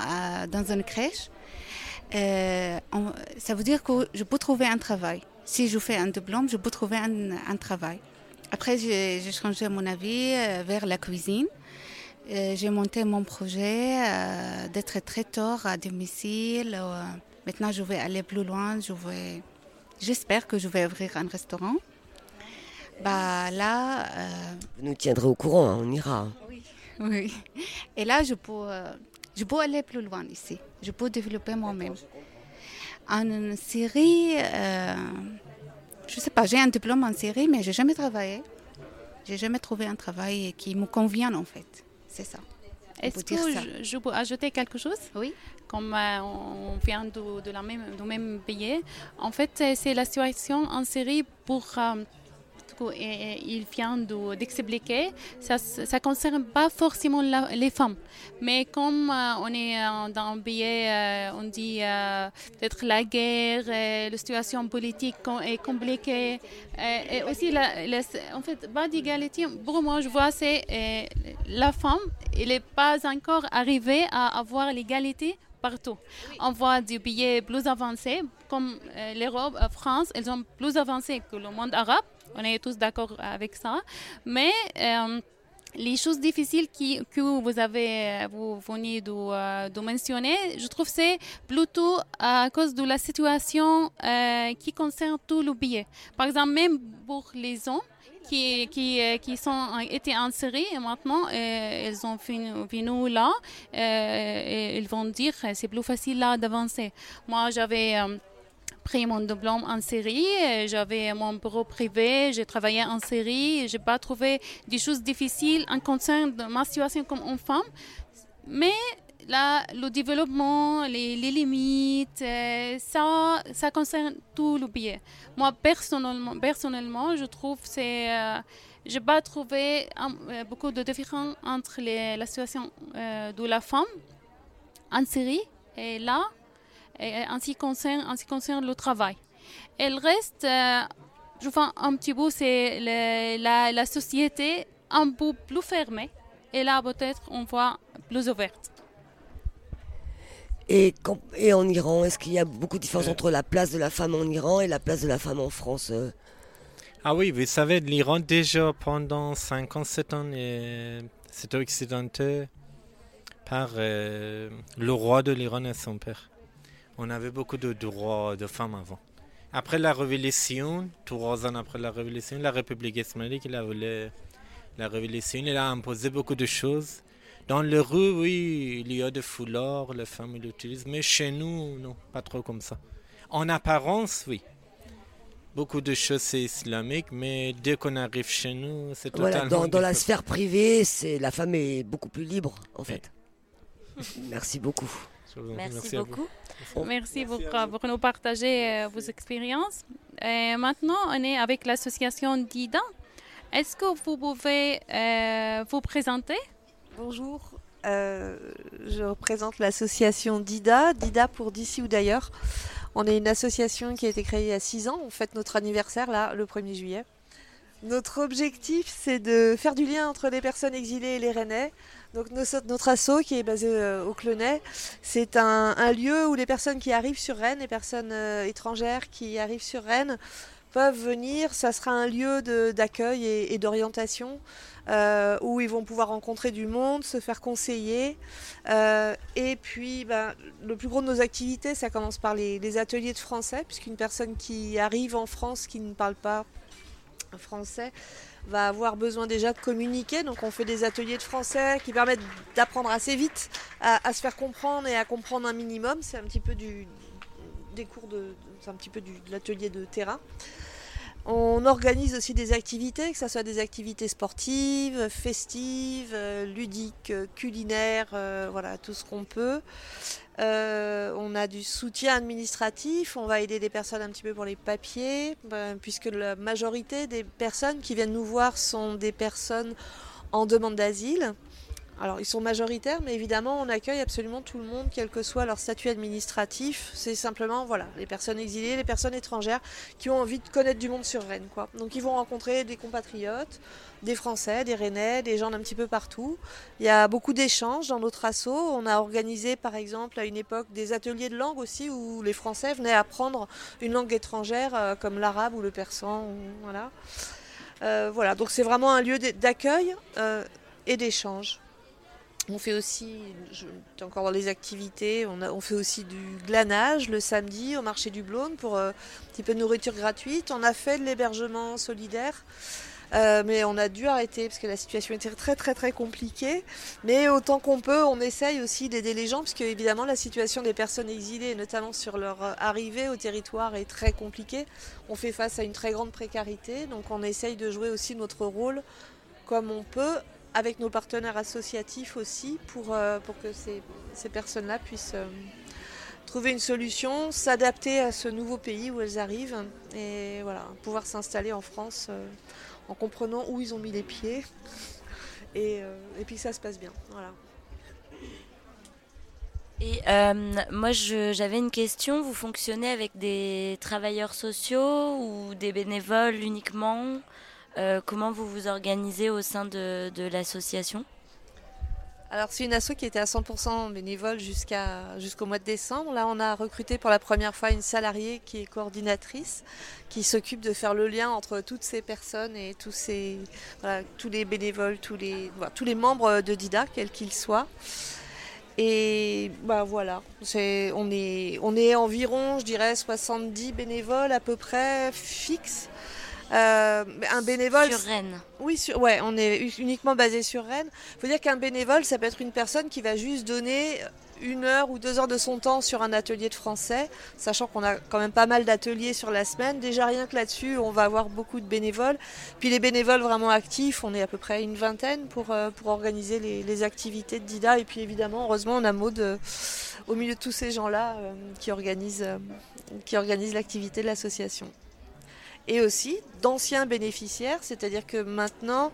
dans une crèche. Ça veut dire que je peux trouver un travail. Si je fais un diplôme, je peux trouver un, un travail. Après, j'ai changé mon avis euh, vers la cuisine. Euh, j'ai monté mon projet euh, d'être traiteur à domicile. maintenant, je vais aller plus loin. Je vais, j'espère que je vais ouvrir un restaurant. Bah là, Vous nous tiendrez au courant, hein, on ira. hein. oui. Et là, je peux, je peux aller plus loin ici. Je peux développer moi-même. En Syrie, euh, je sais pas, j'ai un diplôme en Syrie, mais j'ai jamais travaillé. J'ai jamais trouvé un travail qui me convienne en fait. C'est ça. Est-ce que je, je peux ajouter quelque chose? Oui. Comme euh, on vient de, de la même, du même pays, en fait, c'est la situation en Syrie pour. euh, du coup, et- et il vient de- d'expliquer, ça ne concerne pas forcément la- les femmes. Mais comme euh, on est euh, dans un pays, euh, on dit euh, peut-être la guerre, la situation politique est compliquée, et aussi, la, la- en fait, pas d'égalité, pour moi, je vois, c'est la femme, elle n'est pas encore arrivée à avoir l'égalité partout. On voit des pays plus avancés, comme l'Europe, la France, elles sont plus avancées que le monde arabe. On est tous d'accord avec ça. Mais euh, les choses difficiles que vous avez, vous venez de, euh, de mentionner, je trouve c'est plutôt à cause de la situation euh, qui concerne tout le pays. Par exemple, même pour les hommes, qui, qui, qui sont étaient en série et maintenant euh, elles ont venu là et ils vont dire c'est plus facile là d'avancer. Moi j'avais pris mon diplôme en série, euh, j'avais mon bureau privé, j'ai travaillé en série, j'ai pas trouvé des choses difficiles en concernant ma situation comme une femme, mais là, le développement, les, limites, euh, ça, ça concerne tout le pays. Moi, personnellement, je trouve que euh, j'ai pas trouvé um, euh, beaucoup de différence entre la situation de la femme en Syrie et là, en ce qui concerne, en ce qui concerne le travail. Et le reste, euh, je vois un petit peu, c'est la, la société un peu plus fermée. Et là, peut-être, on voit plus ouverte. Et, quand- et en Iran, est-ce qu'il y a beaucoup de différence Euh. entre la place de la femme en Iran et la place de la femme en France euh? Ah oui, vous savez, l'Iran, déjà pendant 57 ans, c'était occidenté par euh, le roi de l'Iran et son père. On avait beaucoup de droits de femmes avant. Après la révolution, trois ans après la révolution, la République islamique, il a voulu la révolution, a imposé beaucoup de choses. Dans les rues, oui, il y a des foulards, les femmes l'utilisent, mais chez nous, non, pas trop comme ça. En apparence, oui. Beaucoup de choses c'est islamique, mais dès qu'on arrive chez nous, c'est Voilà, totalement dans, dans la sphère privée, c'est la femme est beaucoup plus libre, en fait. Merci beaucoup. Merci, vous. beaucoup. Merci pour, euh, pour nous partager euh, vos expériences. Et maintenant, on est avec l'association DIDA. Est-ce que vous pouvez euh, vous présenter? Bonjour, euh, je représente l'association DIDA, DIDA pour d'ici ou d'ailleurs. On est une association qui a été créée il y a 6 ans, on fête notre anniversaire là, le 1er juillet. Notre objectif, c'est de faire du lien entre les personnes exilées et les Rennais. Donc notre asso qui est basé euh, au Clonay, c'est un, lieu où les personnes qui arrivent sur Rennes, les personnes euh, étrangères qui arrivent sur Rennes, peuvent venir. Ça sera un lieu d'accueil et, d'orientation euh, où ils vont pouvoir rencontrer du monde, se faire conseiller. Et puis, ben, le plus gros de nos activités, ça commence par les ateliers de français, puisqu'une personne qui arrive en France qui ne parle pas français va avoir besoin déjà de communiquer. Donc on fait des ateliers de français qui permettent d'apprendre assez vite à, se faire comprendre et à comprendre un minimum. C'est un petit peu du, des cours de, c'est un petit peu de l'atelier de terrain. On organise aussi des activités, que ce soit des activités sportives, festives, euh, ludiques, euh, culinaires, euh, voilà, tout ce qu'on peut. On a du soutien administratif, on va aider des personnes un petit peu pour les papiers, ben, puisque la majorité des personnes qui viennent nous voir sont des personnes en demande d'asile. Alors ils sont majoritaires, mais évidemment on accueille absolument tout le monde, quel que soit leur statut administratif. C'est simplement voilà, les personnes exilées, les personnes étrangères qui ont envie de connaître du monde sur Rennes. Quoi. Donc ils vont rencontrer des compatriotes, des Français, des Rennais, des gens d'un petit peu partout. Il y a beaucoup d'échanges dans notre asso. On a organisé par exemple à une époque des ateliers de langue aussi où les Français venaient apprendre une langue étrangère euh, comme l'arabe ou le persan. Euh, voilà, donc c'est vraiment un lieu d'accueil euh, et d'échange. On fait aussi, je encore dans les activités, on fait aussi du glanage le samedi au marché du Blône pour euh, un petit peu de nourriture gratuite. On a fait de l'hébergement solidaire, euh, mais on a dû arrêter parce que la situation était très très très compliquée. Mais autant qu'on peut, on essaye aussi d'aider les gens, parce que évidemment la situation des personnes exilées, notamment sur leur euh, arrivée au territoire, est très compliquée. On fait face à une très grande précarité, donc on essaye de jouer aussi notre rôle comme on peut avec nos partenaires associatifs aussi pour, euh, pour que ces, ces personnes-là puissent euh, trouver une solution, s'adapter à ce nouveau pays où elles arrivent et voilà, pouvoir s'installer en France euh, en comprenant où ils ont mis les pieds et, et puis que ça se passe bien. Voilà. Et moi, j'avais une question. Vous fonctionnez avec des travailleurs sociaux ou des bénévoles uniquement? Comment vous vous organisez au sein de, l'association? Alors c'est une asso qui était à 100% bénévole jusqu'au mois de décembre. Là on a recruté pour la première fois une salariée qui est coordinatrice, qui s'occupe de faire le lien entre toutes ces personnes et tous ces tous les bénévoles, tous les membres de DIDA, quels qu'ils soient. Et bah voilà, on est environ, je dirais 70 bénévoles à peu près fixes. Euh, un bénévole sur Rennes oui, sur, ouais, on est uniquement basé sur Rennes. Il faut dire qu'un bénévole, ça peut être une personne qui va juste donner une heure ou deux heures de son temps sur un atelier de français, sachant qu'on a quand même pas mal d'ateliers sur la semaine. Déjà rien que là-dessus, on va avoir beaucoup de bénévoles. Puis les bénévoles vraiment actifs, on est à peu près une vingtaine pour, euh, pour organiser les, les activités de DIDA. Et puis évidemment, heureusement, on a Maud euh, au milieu de tous ces gens-là euh, qui organisent, qui organisent l'activité de l'association et aussi d'anciens bénéficiaires, c'est-à-dire que maintenant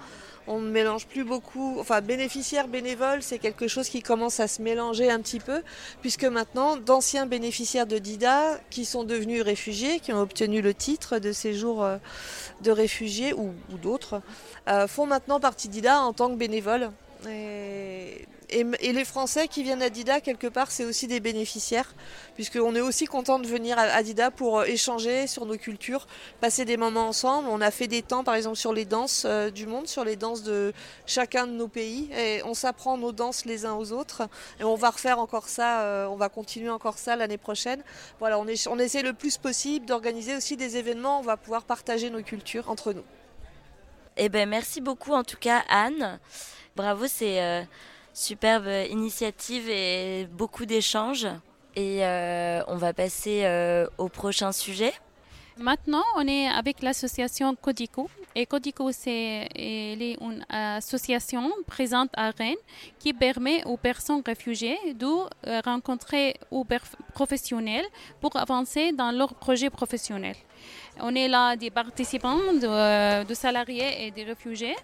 on ne mélange plus beaucoup, enfin bénéficiaires, bénévoles, c'est quelque chose qui commence à se mélanger un petit peu, puisque maintenant d'anciens bénéficiaires de DIDA qui sont devenus réfugiés, qui ont obtenu le titre de séjour euh, de réfugiés ou, d'autres, euh, font maintenant partie d'IDA en tant que bénévoles. Et, les Français qui viennent à Dida, quelque part, c'est aussi des bénéficiaires, puisqu'on est aussi content de venir à Dida pour euh, échanger sur nos cultures, passer des moments ensemble. On a fait des temps, par exemple, sur les danses euh, du monde, sur les danses de chacun de nos pays, et on s'apprend nos danses les uns aux autres, et on va refaire encore ça, euh, on va continuer encore ça l'année prochaine. Voilà, on, essaie le plus possible d'organiser aussi des événements, on va pouvoir partager nos cultures entre nous. Eh ben, merci beaucoup en tout cas Anne. Bravo, c'est euh, superbe initiative et beaucoup d'échanges. Et euh, on va passer euh, au prochain sujet. Maintenant, on est avec l'association Codico. Et Codico, c'est une association présente à Rennes qui permet aux personnes réfugiées de rencontrer des professionnels pour avancer dans leur projet professionnel. On est là des participants, de salariés et des réfugiés.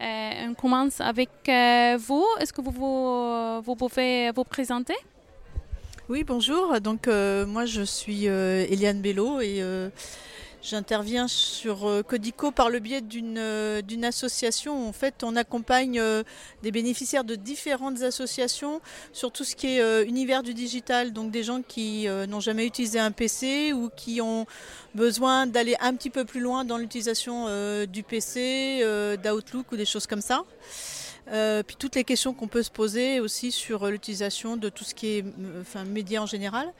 Euh, on commence avec euh, vous. Est-ce que vous, pouvez vous présenter? Oui, bonjour. Donc, euh, moi, je suis Eliane Bello et J'interviens sur Codico par le biais d'une association. En fait, on accompagne des bénéficiaires de différentes associations sur tout ce qui est univers du digital, donc des gens qui n'ont jamais utilisé un PC ou qui ont besoin d'aller un petit peu plus loin dans l'utilisation euh, du PC, euh, d'Outlook ou des choses comme ça. Euh, puis toutes les questions qu'on peut se poser aussi sur l'utilisation de tout ce qui est médias en général.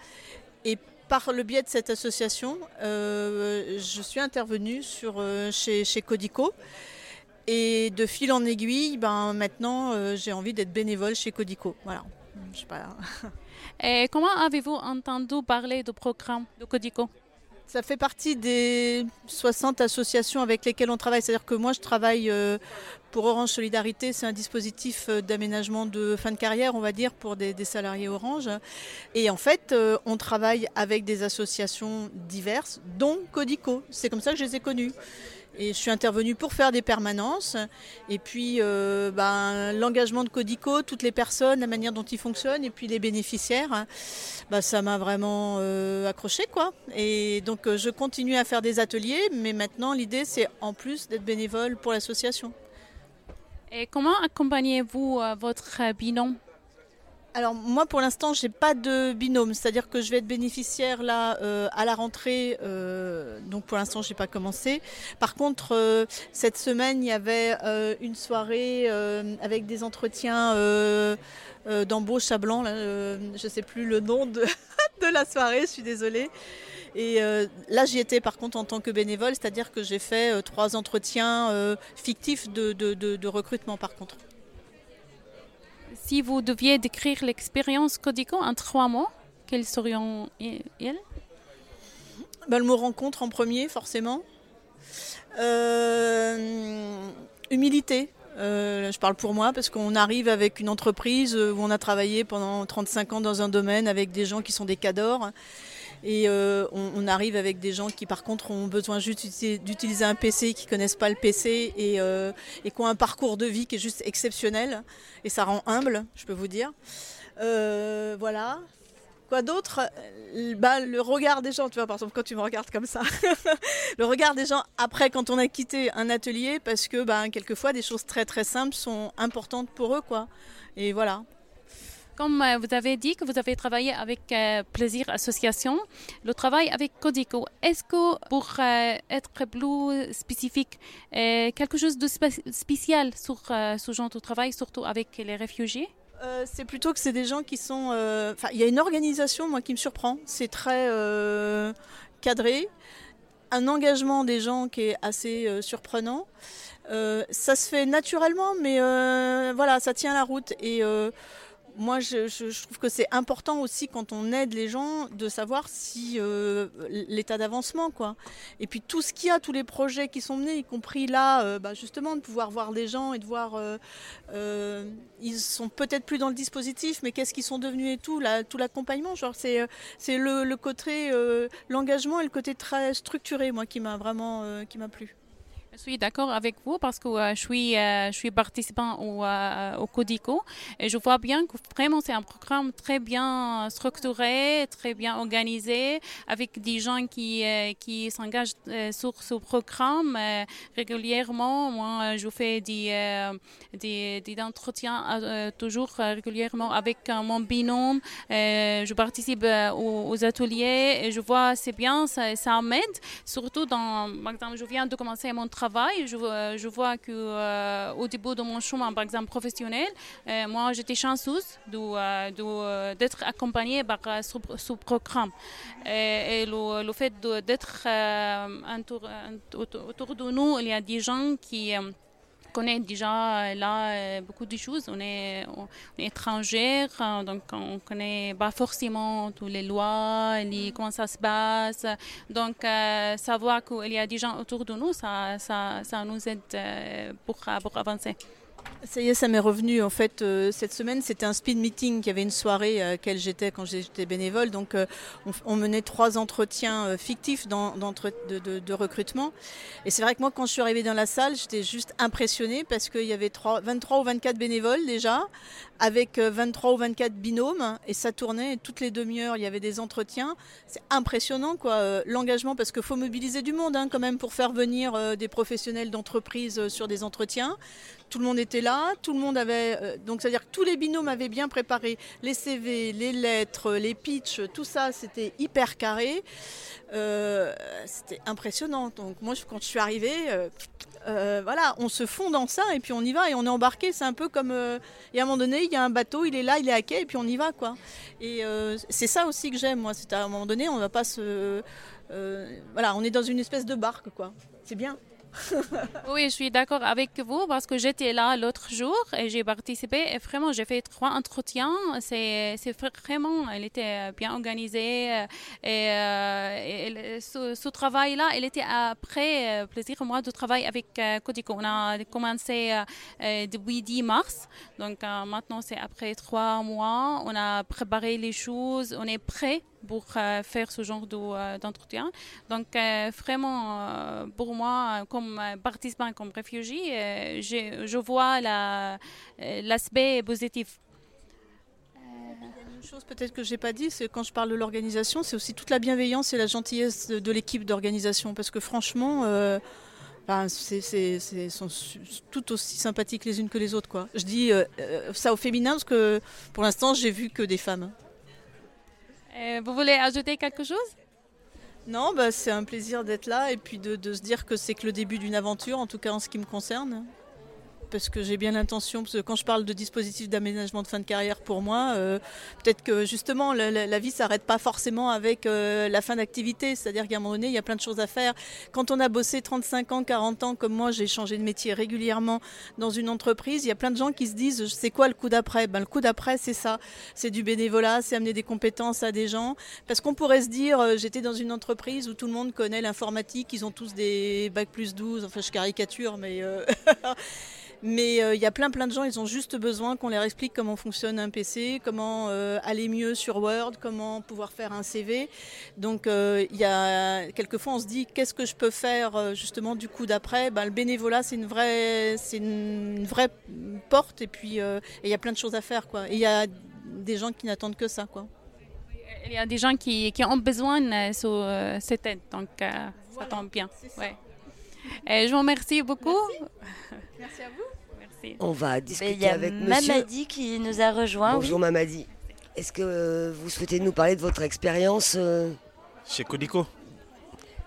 Et par le biais de cette association, je suis intervenue sur, chez, chez, Codico. Et de fil en aiguille, ben, maintenant, j'ai envie d'être bénévole chez Codico. Voilà. Comment avez-vous entendu parler du programme de Codico? Ça fait partie des 60 associations avec lesquelles on travaille. C'est-à-dire que moi, je travaille euh, pour Orange Solidarité. C'est un dispositif euh, d'aménagement de fin de carrière, on va dire, pour des, salariés Orange. Et en fait, euh, on travaille avec des associations diverses, dont Codico. C'est comme ça que je les ai connues. Et je suis intervenue pour faire des permanences. Et puis, euh, ben, l'engagement de Codico, toutes les personnes, la manière dont ils fonctionnent, et puis les bénéficiaires, ben, ça m'a vraiment euh, accroché. quoi. Et donc, euh, je continue à faire des ateliers, mais maintenant, l'idée, c'est en plus d'être bénévole pour l'association. Et comment accompagnez-vous votre binôme alors moi pour l'instant j'ai pas de binôme, c'est-à-dire que je vais être bénéficiaire là euh, à la rentrée, euh, donc pour l'instant j'ai pas commencé. Par contre euh, cette semaine il y avait une soirée avec des entretiens d'embauche à blanc, là, je sais plus le nom de, la soirée, je suis désolée. Et là j'y étais par contre en tant que bénévole, c'est-à-dire que j'ai fait trois entretiens fictifs de recrutement par contre si vous deviez décrire l'expérience Codico en trois mots, quels serions-ils ben, Le mot rencontre en premier, forcément. Euh, humilité. Euh, je parle pour moi parce qu'on arrive avec une entreprise où on a travaillé pendant 35 ans dans un domaine avec des gens qui sont des cadors et euh, on, arrive avec des gens qui par contre ont besoin juste d'utiliser un PC, qui connaissent pas le PC et, euh, qui ont un parcours de vie qui est juste exceptionnel. Et ça rend humble, je peux vous dire. Euh, voilà. Quoi d'autre? Bah, Le regard des gens, tu vois, par exemple, quand tu me regardes comme ça. le regard des gens après, quand on a quitté un atelier, parce que bah, quelquefois, des choses très très simples sont importantes pour eux, quoi. Et voilà. Comme euh, vous avez dit que vous avez travaillé avec euh, Plaisir Association, le travail avec Codico, est-ce que pour euh, être plus spécifique, quelque chose de spécial sur ce genre de travail, surtout avec les réfugiés? C'est plutôt que c'est des gens qui sont. Il y a une organisation, moi, qui me surprend. C'est très cadré. Un engagement des gens qui est assez surprenant. ça se fait naturellement, mais voilà, ça tient la route. Et moi, je, trouve que c'est important aussi quand on aide les gens de savoir si euh, l'état d'avancement, quoi. Et puis tout ce qu'il y a, tous les projets qui sont menés, y compris là, euh, bah, justement, de pouvoir voir les gens et de voir, euh, ils sont peut-être plus dans le dispositif, mais qu'est-ce qu'ils sont devenus et tout, tout l'accompagnement, genre c'est c'est le, le, côté l'engagement et le côté très structuré, moi, qui m'a vraiment qui m'a plu. Je suis d'accord avec vous parce que euh, je suis euh, je suis participant au, euh, au Codico et je vois bien que vraiment c'est un programme très bien structuré, très bien organisé avec des gens qui qui s'engagent sur ce programme régulièrement. Moi, je fais des des, des entretiens toujours régulièrement avec mon binôme. je participe aux, ateliers et je vois c'est bien, ça, ça m'aide surtout dans par je viens de commencer mon travail je, vois que euh, au début de mon chemin, par exemple professionnel, euh, moi j'étais chanceuse euh, d'être accompagnée par ce, programme. Et, le, fait d'être autour, de nous, il y a des gens qui connaît déjà euh, là euh, beaucoup de choses. On est, on est étrangère, hein, donc on connaît pas forcément toutes les lois, les, comment ça se passe. Donc euh, savoir qu'il y a des gens autour de nous, ça, ça, ça nous aide pour, pour avancer. Ça y est, ça m'est revenu en fait euh, cette semaine. C'était un speed meeting qui avait une soirée à laquelle j'étais quand j'étais bénévole. Donc euh, on, menait trois entretiens euh, fictifs de, recrutement. Et c'est vrai que moi, quand je suis arrivée dans la salle, j'étais juste impressionnée parce qu'il y avait 3, 23 ou 24 bénévoles déjà, avec 23 ou 24 binômes. Et ça tournait toutes les demi-heures. Il y avait des entretiens. C'est impressionnant quoi, l'engagement parce qu'il faut mobiliser du monde hein, quand même pour faire venir des professionnels d'entreprise sur des entretiens tout le monde était là, tout le monde avait. Euh, donc, c'est-à-dire que tous les binômes avaient bien préparé les CV, les lettres, les pitchs, tout ça, c'était hyper carré. Euh, c'était impressionnant. Donc, moi, quand je suis arrivée, euh, voilà, on se fond dans ça et puis on y va et on est embarqué. C'est un peu comme. et à un moment donné, il y a un bateau, il est là, il est à quai et puis on y va, quoi. Et c'est ça aussi que j'aime, moi. C'est à un moment donné, on va pas se. voilà, on est dans une espèce de barque, quoi. C'est bien. oui, je suis d'accord avec vous parce que j'étais là l'autre jour et j'ai participé et vraiment j'ai fait trois entretiens. C'est, vraiment, elle était bien organisée euh, et, euh, ce, travail-là, il était après euh, plaisir moi de travailler avec Codico. On a commencé depuis 10 mars, donc maintenant c'est après trois mois. On a préparé les choses, on est prêt pour euh, faire ce genre euh, d'entretien. Donc, euh, vraiment, pour moi, comme participant, comme réfugié, je vois l'aspect positif. Une chose peut-être que j'ai pas dit, c'est quand je parle de l'organisation, c'est aussi toute la bienveillance et la gentillesse de, l'équipe d'organisation, parce que franchement, c'est, sont tout aussi sympathiques les unes que les autres. Je dis ça au féminin parce que pour l'instant, j'ai vu que des femmes. Euh, vous voulez ajouter quelque chose? Non, bah, c'est un plaisir d'être là et puis de, de se dire que c'est que le début d'une aventure, en tout cas en ce qui me concerne parce que j'ai bien l'intention, parce que quand je parle de dispositif d'aménagement de fin de carrière pour moi, euh, peut-être que justement la, la, vie s'arrête pas forcément avec euh, la fin d'activité, c'est-à-dire qu'à un moment donné, il y a plein de choses à faire. Quand on a bossé 35 ans, 40 ans, comme moi, j'ai changé de métier régulièrement dans une entreprise, il y a plein de gens qui se disent, c'est quoi le coup d'après? Ben, Le coup d'après, c'est ça, c'est du bénévolat, c'est amener des compétences à des gens, parce qu'on pourrait se dire, euh, j'étais dans une entreprise où tout le monde connaît l'informatique, ils ont tous des bac plus 12, enfin je caricature, mais... Mais il euh, y a plein plein de gens, ils ont juste besoin qu'on leur explique comment fonctionne un PC, comment euh, aller mieux sur Word, comment pouvoir faire un CV. Donc il euh, y a quelquefois on se dit qu'est-ce que je peux faire justement du coup d'après? Ben, le bénévolat c'est une vraie c'est une, vraie porte et puis il y a plein de choses à faire quoi. Et il y a des gens qui n'attendent que ça quoi. Il y a des gens qui, qui ont besoin de cette aide, donc ça tombe bien. Ouais. je vous remercie beaucoup. Merci à vous. On va discuter avec monsieur. Mamadi qui nous a rejoint. Bonjour Mamadi. Est-ce que euh, vous souhaitez nous parler de votre expérience euh, Chez Codico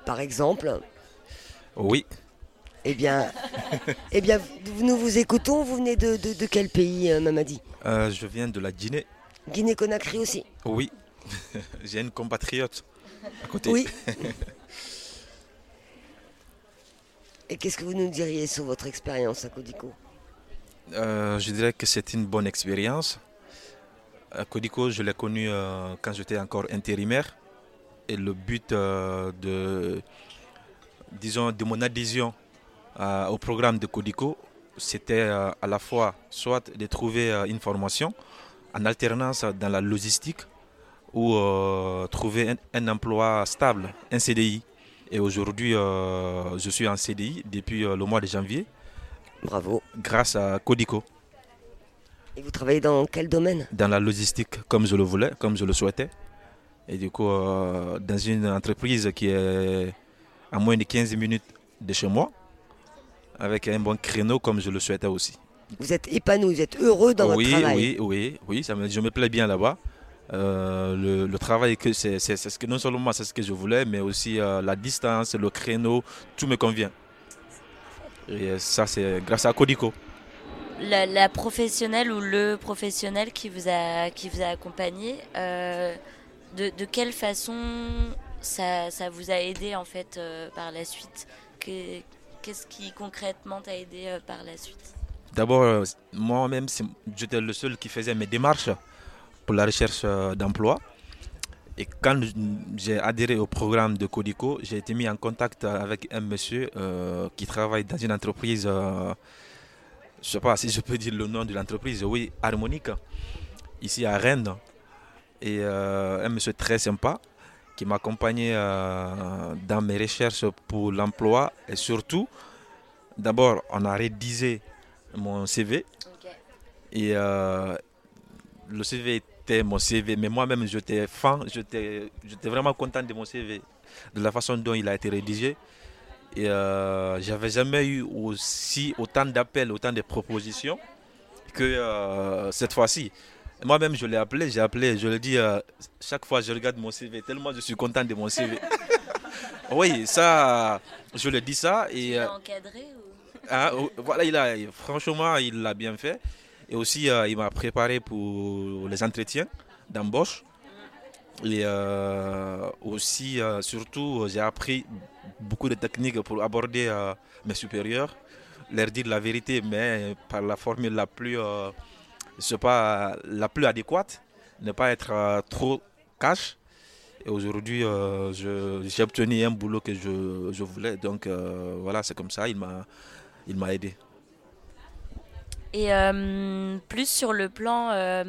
Par exemple? Oui. Eh bien, eh bien, nous vous écoutons. Vous venez de, quel pays, euh, Mamadi? Je viens de la Guinée. Guinée-Conakry aussi? Oui. J'ai une compatriote à côté. Oui. Et qu'est-ce que vous nous diriez sur votre expérience à Codico? Euh, je dirais que c'est une bonne expérience. À Codico, je l'ai connu euh, quand j'étais encore intérimaire. Et le but euh, de, disons, de mon adhésion au programme de Codico, c'était à la fois soit de trouver une formation en alternance dans la logistique ou trouver un, emploi stable, un CDI. Et aujourd'hui, euh, je suis en CDI depuis euh, le mois de janvier. Bravo. Grâce à Codico. Et vous travaillez dans quel domaine? Dans la logistique, comme je le voulais, comme je le souhaitais. Et du coup, euh, dans une entreprise qui est à moins de 15 minutes de chez moi, avec un bon créneau comme je le souhaitais aussi. Vous êtes épanoui, vous êtes heureux dans oui, votre travail Oui, oui, oui, ça me, je me plais bien là-bas. Euh, le, le, travail, que c'est ce que non seulement c'est ce que je voulais, mais aussi euh, la distance, le créneau, tout me convient. Et ça, c'est grâce à Codico. La, la, professionnelle ou le professionnel qui vous a, qui vous a accompagné, euh, de, de, quelle façon ça, ça, vous a aidé en fait euh, par la suite? Que, Qu'est-ce qui concrètement t'a aidé euh, par la suite? D'abord, euh, moi-même, j'étais le seul qui faisait mes démarches pour la recherche euh, d'emploi. Et quand j'ai adhéré au programme de Codico, j'ai été mis en contact avec un monsieur euh, qui travaille dans une entreprise, euh, je ne sais pas si je peux dire le nom de l'entreprise, oui, Harmonique, ici à Rennes. Et euh, un monsieur très sympa qui m'accompagnait euh, dans mes recherches pour l'emploi. Et surtout, d'abord, on a rédigé mon CV. okay. Et le CV mon CV, mais moi-même j'étais fan, j'étais vraiment content de mon CV, de la façon dont il a été rédigé. Et euh, j'avais jamais eu aussi autant d'appels, autant de propositions que euh, cette fois-ci. Moi-même, je l'ai appelé, j'ai appelé, je le dis, euh, chaque fois je regarde mon CV, tellement je suis content de mon CV. oui, ça, je le dis ça. Et, tu l'as encadré ou... ah, voilà, il a, franchement, il l'a bien fait. Et aussi, euh, il m'a préparé pour les entretiens d'embauche. Et euh, aussi, euh, surtout, j'ai appris beaucoup de techniques pour aborder mes supérieurs, leur dire la vérité, mais par la formule la plus, je sais pas, la plus adéquate, ne pas être trop cash. Et aujourd'hui, j'ai obtenu un boulot que je, je voulais. Donc voilà, c'est comme ça, il m'a aidé. Et euh, plus sur le plan, euh,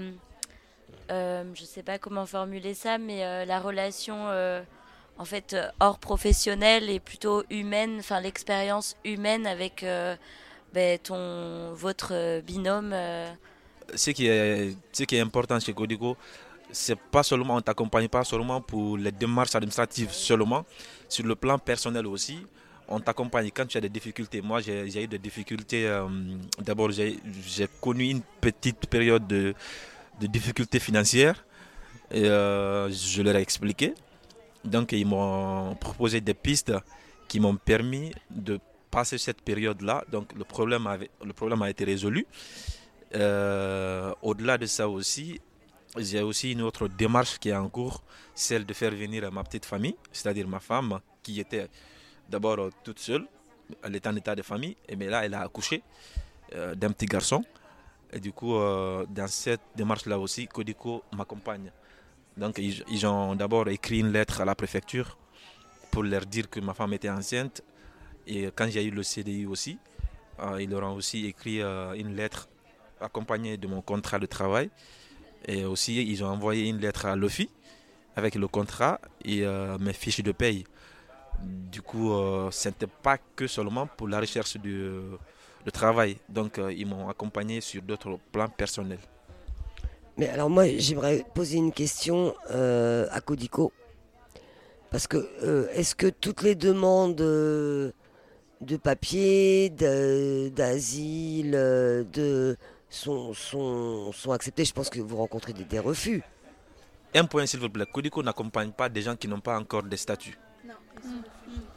euh, je ne sais pas comment formuler ça, mais la relation en fait hors professionnelle et plutôt humaine, enfin l'expérience humaine avec ben, ton votre binôme. Ce qui est important chez Codico, c'est pas seulement on t'accompagne pas seulement pour les démarches administratives seulement, sur le plan personnel aussi on t'accompagne quand tu as des difficultés. Moi, j'ai eu des difficultés. Euh, D'abord, j'ai connu une petite période de, difficultés financières. Euh, je leur ai expliqué. Donc, ils m'ont proposé des pistes qui m'ont permis de passer cette période-là. Donc, le problème, avait, le problème a été résolu. Euh, Au-delà de ça aussi, j'ai aussi une autre démarche qui est en cours, celle de faire venir ma petite famille, c'est-à-dire ma femme qui était d'abord euh, toute seule, elle est en état de famille, et mais là elle a accouché euh, d'un petit garçon. Et du coup, euh, dans cette démarche-là aussi, Codico m'accompagne. Donc ils, ont d'abord écrit une lettre à la préfecture pour leur dire que ma femme était enceinte. Et quand j'ai eu le CDI aussi, ils leur ont aussi écrit une lettre accompagnée de mon contrat de travail. Et aussi, ils ont envoyé une lettre à l'OFI avec le contrat et mes fiches de paye. Du coup, euh, ce n'était pas que seulement pour la recherche de travail. Donc, euh, ils m'ont accompagné sur d'autres plans personnels. Mais alors moi, j'aimerais poser une question euh, à Codico. Parce que, est-ce que toutes les demandes de papier, d'asile, de, sont, sont, sont acceptées? Je pense que vous rencontrez des, des refus. Un point, s'il vous plaît. Codico n'accompagne pas des gens qui n'ont pas encore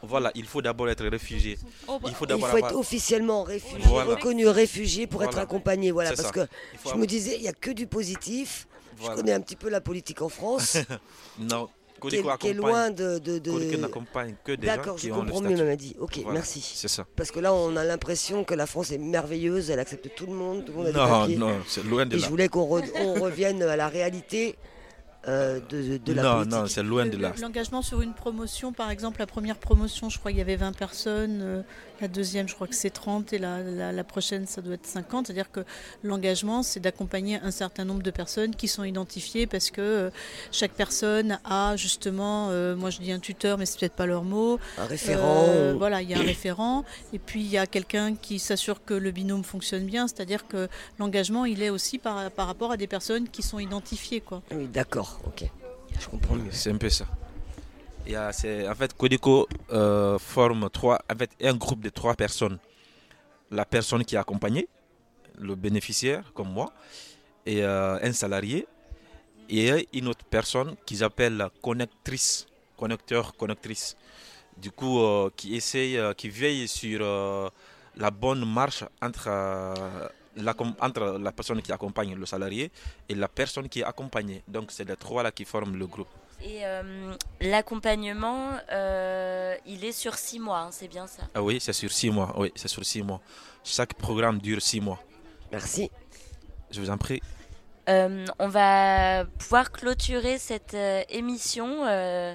Voilà, il faut d'abord être réfugié. Oh, bah, il faut, il faut avoir... être officiellement réfugié, voilà. reconnu réfugié pour voilà. être accompagné. Voilà, parce ça. que je avoir... me disais, il n'y a que du positif. Voilà. Je connais un petit peu la politique en France. non. Qui est, qui est, loin de. de, de... n'accompagne que des D'accord, je comprends mieux, m'a dit. Ok, merci. C'est ça. Parce que là, on a l'impression que la France est merveilleuse, elle accepte tout le monde, tout le monde a non, des papiers. Non, c'est loin de Et là. je voulais qu'on re... on revienne à la réalité euh, de, de la non, politique non, c'est loin de là. L'engagement sur une promotion, par exemple, la première promotion, je crois qu'il y avait 20 personnes, euh, la deuxième, je crois que c'est 30, et la, la- la prochaine, ça doit être 50. C'est-à-dire que l'engagement, c'est d'accompagner un certain nombre de personnes qui sont identifiées parce que euh, chaque personne a justement, euh, moi je dis un tuteur, mais c'est peut-être pas leur mot. Un référent Euh, ou- Voilà, il y a un référent, et puis il y a quelqu'un qui s'assure que le binôme fonctionne bien, c'est-à-dire que l'engagement, il est aussi par, par rapport à des personnes qui sont identifiées. Quoi. Oui, d'accord, ok. Je comprends mieux. C'est un peu ça. En fait, Codeco euh, forme trois, un groupe de trois personnes. La personne qui est accompagnée, le bénéficiaire, comme moi, et euh, un salarié, et une autre personne qu'ils appellent connectrice, connecteur, connectrice. Du coup, euh, qui essaye, qui veille sur la bonne marche entre, la, entre la personne qui accompagne le salarié et la personne qui est accompagnée. Donc, c'est les trois-là qui forment le groupe. Et euh, l'accompagnement, euh, il est sur six mois, hein, c'est bien ça. Ah oui, c'est sur six mois. Oui, c'est sur six mois. Chaque programme dure six mois. Merci. Je vous en prie. Euh, on va pouvoir clôturer cette euh, émission. Euh,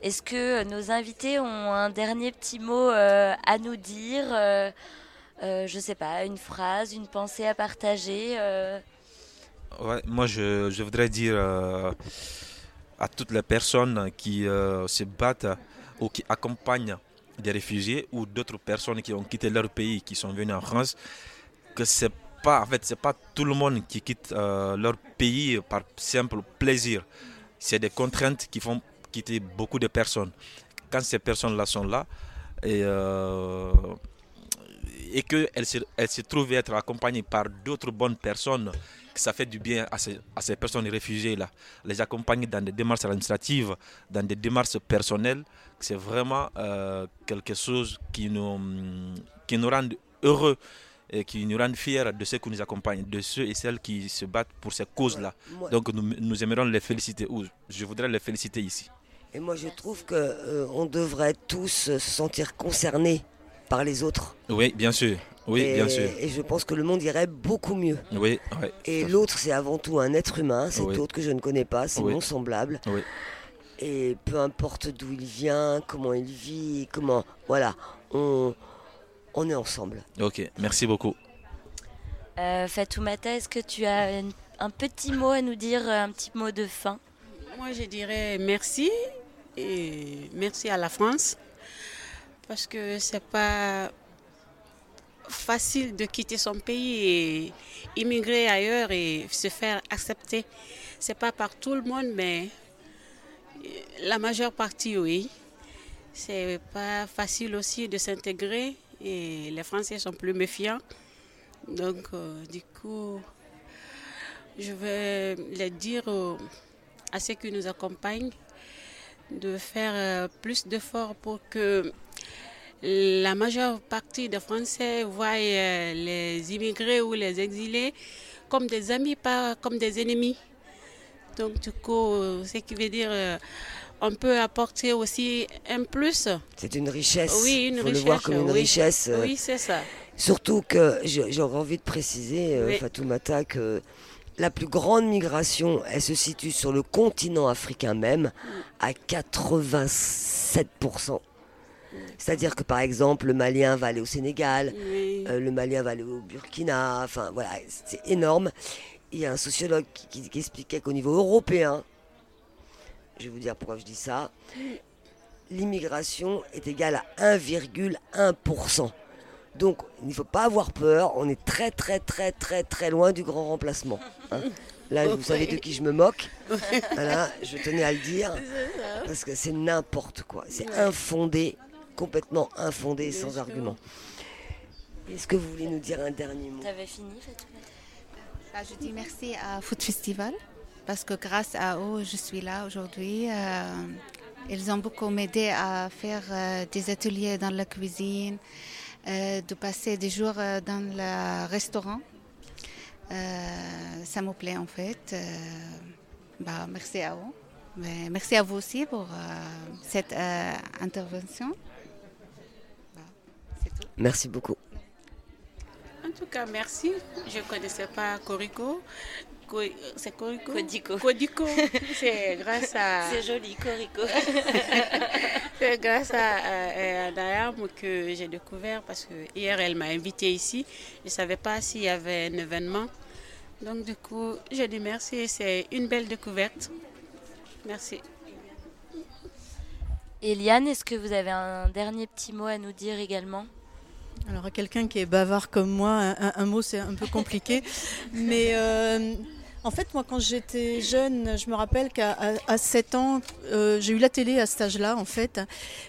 Est-ce que nos invités ont un dernier petit mot euh, à nous dire euh, euh, Je sais pas, une phrase, une pensée à partager euh, Ouais, moi, je, je voudrais dire euh, à toutes les personnes qui euh, se battent ou qui accompagnent des réfugiés ou d'autres personnes qui ont quitté leur pays, qui sont venues en France, que c'est pas, en fait, pas tout le monde qui quitte euh, leur pays par simple plaisir. C'est des contraintes qui font quitter beaucoup de personnes. Quand ces personnes-là sont là, et, euh, et qu'elles se, elles se trouvent être accompagnées par d'autres bonnes personnes, ça fait du bien à ces, à ces personnes réfugiées-là. Les accompagner dans des démarches administratives, dans des démarches personnelles, c'est vraiment euh, quelque chose qui nous, qui nous rend heureux et qui nous rend fiers de ceux qui nous accompagnent, de ceux et celles qui se battent pour ces causes-là. Donc nous, nous aimerions les féliciter, ou je voudrais les féliciter ici. Et moi, je trouve que euh, on devrait tous se sentir concernés par les autres. Oui, bien sûr. Oui, et, bien sûr. Et je pense que le monde irait beaucoup mieux. Oui, oui. Et l'autre, c'est avant tout un être humain, cet Oui. autre que je ne connais pas, c'est Oui. mon semblable. Oui. Et peu importe d'où il vient, comment il vit, comment. Voilà, on, on est ensemble. Ok, merci beaucoup. euh, Fatoumata, est-ce que tu as une- un petit mot à nous dire, un petit mot de fin? Moi, je dirais merci et merci à la France parce que c'est pas facile de quitter son pays et immigrer ailleurs et se faire accepter. C'est pas par tout le monde, mais la majeure partie, oui. C'est pas facile aussi de s'intégrer et les Français sont plus méfiants. Donc, euh, du coup, je vais les dire à ceux qui nous accompagnent de faire euh, plus d'efforts pour que la majeure partie des Français voient euh, les immigrés ou les exilés comme des amis, pas comme des ennemis. Donc, du coup, ce qui veut dire euh, on peut apporter aussi un plus. C'est une richesse. Oui, une Faut richesse. le voir comme une oui. richesse. euh, Oui, c'est ça. Surtout que j'aurais envie de préciser, Oui. Fatoumata, que la plus grande migration, elle se situe sur le continent africain même, à 87%. C'est-à-dire que par exemple, le Malien va aller au Sénégal, Oui. euh, le Malien va aller au Burkina, enfin voilà, c'est énorme. Il y a un sociologue qui, qui- qui expliquait qu'au niveau européen, je vais vous dire pourquoi je dis ça, l'immigration est égale à 1,1%. Donc il ne faut pas avoir peur, on est très très très très très loin du grand remplacement. hein. Là, vous savez de qui je me moque. Voilà, je tenais à le dire. Parce que c'est n'importe quoi. C'est infondé, complètement infondé, et sans argument. Est-ce que vous voulez nous dire un dernier mot? T'avais fini, Bah, je dis merci à Food Festival parce que grâce à eux, je suis là aujourd'hui. Euh, ils ont beaucoup m'aidé à faire euh, des ateliers dans la cuisine, euh, de passer des jours euh, dans le restaurant. Euh, ça me plaît en fait. Euh, bah, merci à eux. Mais merci à vous aussi pour euh, cette euh, intervention. Merci beaucoup. En tout cas, merci. Je ne connaissais pas Corico. c'est Corico? Codico. Codico. C'est grâce à. C'est joli, Corico. c'est grâce à, à, Dayam que j'ai découvert parce que hier elle m'a invité ici. Je ne savais pas s'il y avait un événement. Donc du coup, je dis merci. C'est une belle découverte. Merci. Eliane, est-ce que vous avez un dernier petit mot à nous dire également? Alors, à quelqu'un qui est bavard comme moi, un, mot c'est un peu compliqué. mais euh, en fait, moi, quand j'étais jeune, je me rappelle qu'à à, 7 ans, euh, j'ai eu la télé à cet âge-là, en fait.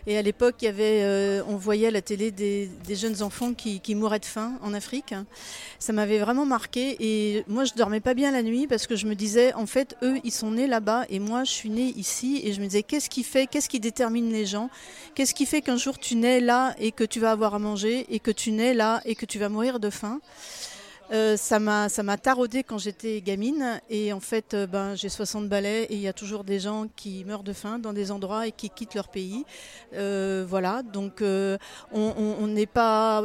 Et à l'époque, il y avait, euh, on voyait à la télé des, jeunes enfants qui, mouraient de faim en Afrique. Ça m'avait vraiment marqué. Et moi, je dormais pas bien la nuit parce que je me disais, en fait, eux, ils sont nés là-bas et moi, je suis née ici. Et je me disais, qu'est-ce qui fait, qu'est-ce qui détermine les gens? Qu'est-ce qui fait qu'un jour tu nais là et que tu vas avoir à manger et que tu nais là et que tu vas mourir de faim? Euh, ça m'a taraudé quand j'étais gamine. Et en fait euh, ben j'ai 60 balais et il y a toujours des gens qui meurent de faim dans des endroits et qui quittent leur pays. Euh, voilà. Donc on n'est pas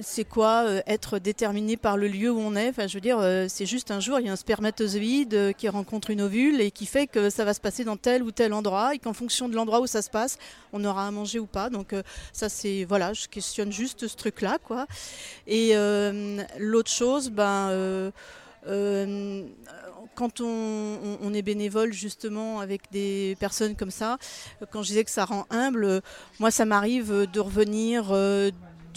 c'est quoi euh, être déterminé par le lieu où on est? Enfin, je veux dire, euh, c'est juste un jour, il y a un spermatozoïde euh, qui rencontre une ovule et qui fait que ça va se passer dans tel ou tel endroit et qu'en fonction de l'endroit où ça se passe, on aura à manger ou pas. Donc ça, c'est voilà, je questionne juste ce truc-là, quoi. Et l'autre chose, ben quand on, est bénévole justement avec des personnes comme ça, quand je disais que ça rend humble, moi ça m'arrive de revenir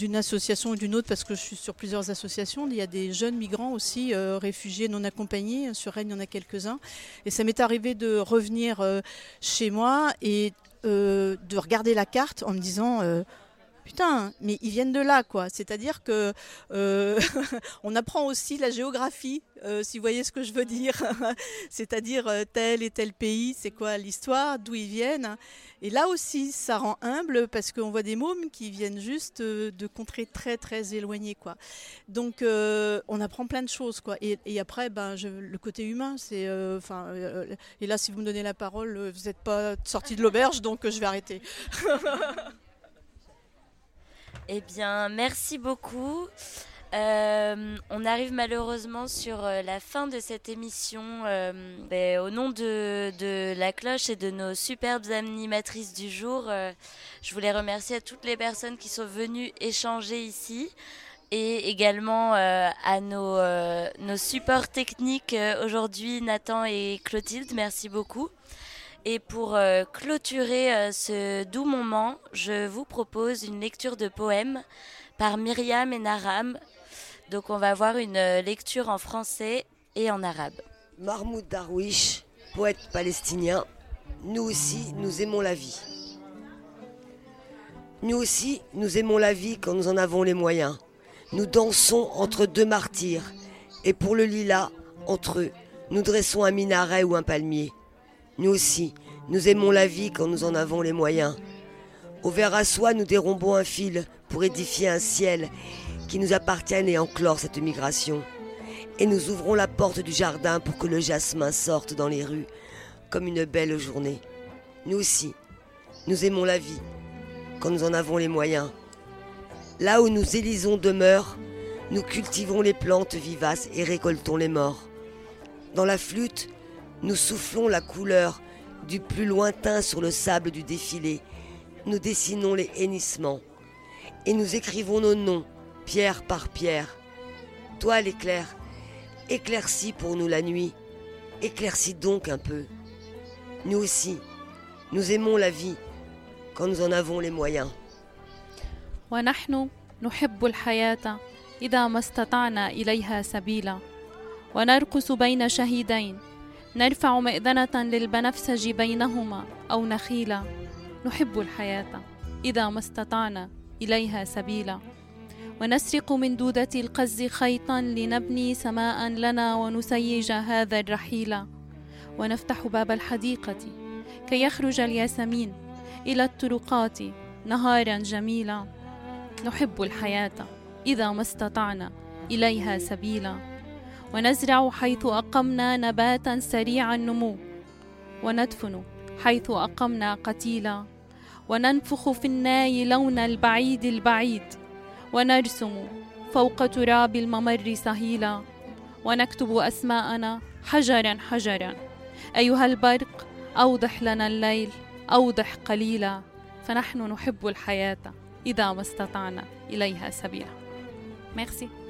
d'une association ou d'une autre, parce que je suis sur plusieurs associations. Il y a des jeunes migrants aussi, euh, réfugiés non accompagnés. Sur Rennes, il y en a quelques-uns. Et ça m'est arrivé de revenir euh, chez moi et euh, de regarder la carte en me disant putain, mais ils viennent de là, quoi. C'est-à-dire que euh, on apprend aussi la géographie, euh, si vous voyez ce que je veux dire. C'est-à-dire euh, tel et tel pays, c'est quoi l'histoire, d'où ils viennent. Et là aussi, ça rend humble parce qu'on voit des mômes qui viennent juste de contrées très très éloignées, quoi. Donc on apprend plein de choses, quoi. Et, après, ben, le côté humain, c'est, enfin, et là, si vous me donnez la parole, vous n'êtes pas sorti de l'auberge, donc je vais arrêter. Eh bien, merci beaucoup. Euh, on arrive malheureusement sur euh, la fin de cette émission. Euh, ben, au nom de, la cloche et de nos superbes animatrices du jour, je voulais remercier toutes les personnes qui sont venues échanger ici et également à nos supports techniques aujourd'hui, Nathan et Clotilde. Merci beaucoup. Et pour euh, clôturer euh, ce doux moment, je vous propose une lecture de poème par Myriam et Naram. Donc on va voir une euh, lecture en français et en arabe. Mahmoud Darwish, poète palestinien, nous aussi, nous aimons la vie. Nous aussi, nous aimons la vie quand nous en avons les moyens. Nous dansons entre deux martyrs, et pour le lilas, entre eux, nous dressons un minaret ou un palmier. Nous aussi, nous aimons la vie quand nous en avons les moyens. Au verre à soie, nous dérombons un fil pour édifier un ciel qui nous appartienne et enclore cette migration. Et nous ouvrons la porte du jardin pour que le jasmin sorte dans les rues comme une belle journée. Nous aussi, nous aimons la vie quand nous en avons les moyens. Là où nous élisons demeure, nous cultivons les plantes vivaces et récoltons les morts. Dans la flûte, nous soufflons la couleur du plus lointain sur le sable du défilé. Nous dessinons les hennissements et nous écrivons nos noms, pierre par pierre. Toi l'éclair, éclaircis pour nous la nuit, éclaircis donc un peu. Nous aussi, nous aimons la vie quand nous en avons les moyens. نرفع مئذنة للبنفسج بينهما أو نخيلا. نحب الحياة إذا ما استطعنا إليها سبيلا. ونسرق من دودة القز خيطا لنبني سماء لنا ونسيج هذا الرحيل. ونفتح باب الحديقة كي يخرج الياسمين إلى الطرقات نهارا جميلا. نحب الحياة إذا ما استطعنا إليها سبيلا. ونزرع حيث أقمنا نباتا سريع النمو. وندفن حيث أقمنا قتيلا. وننفخ في الناي لون البعيد البعيد. ونرسم فوق تراب الممر سهيلا. ونكتب أسماءنا حجرا حجرا. أيها البرق أوضح لنا الليل أوضح قليلا. فنحن نحب الحياة إذا ما استطعنا إليها سبيلا. Merci.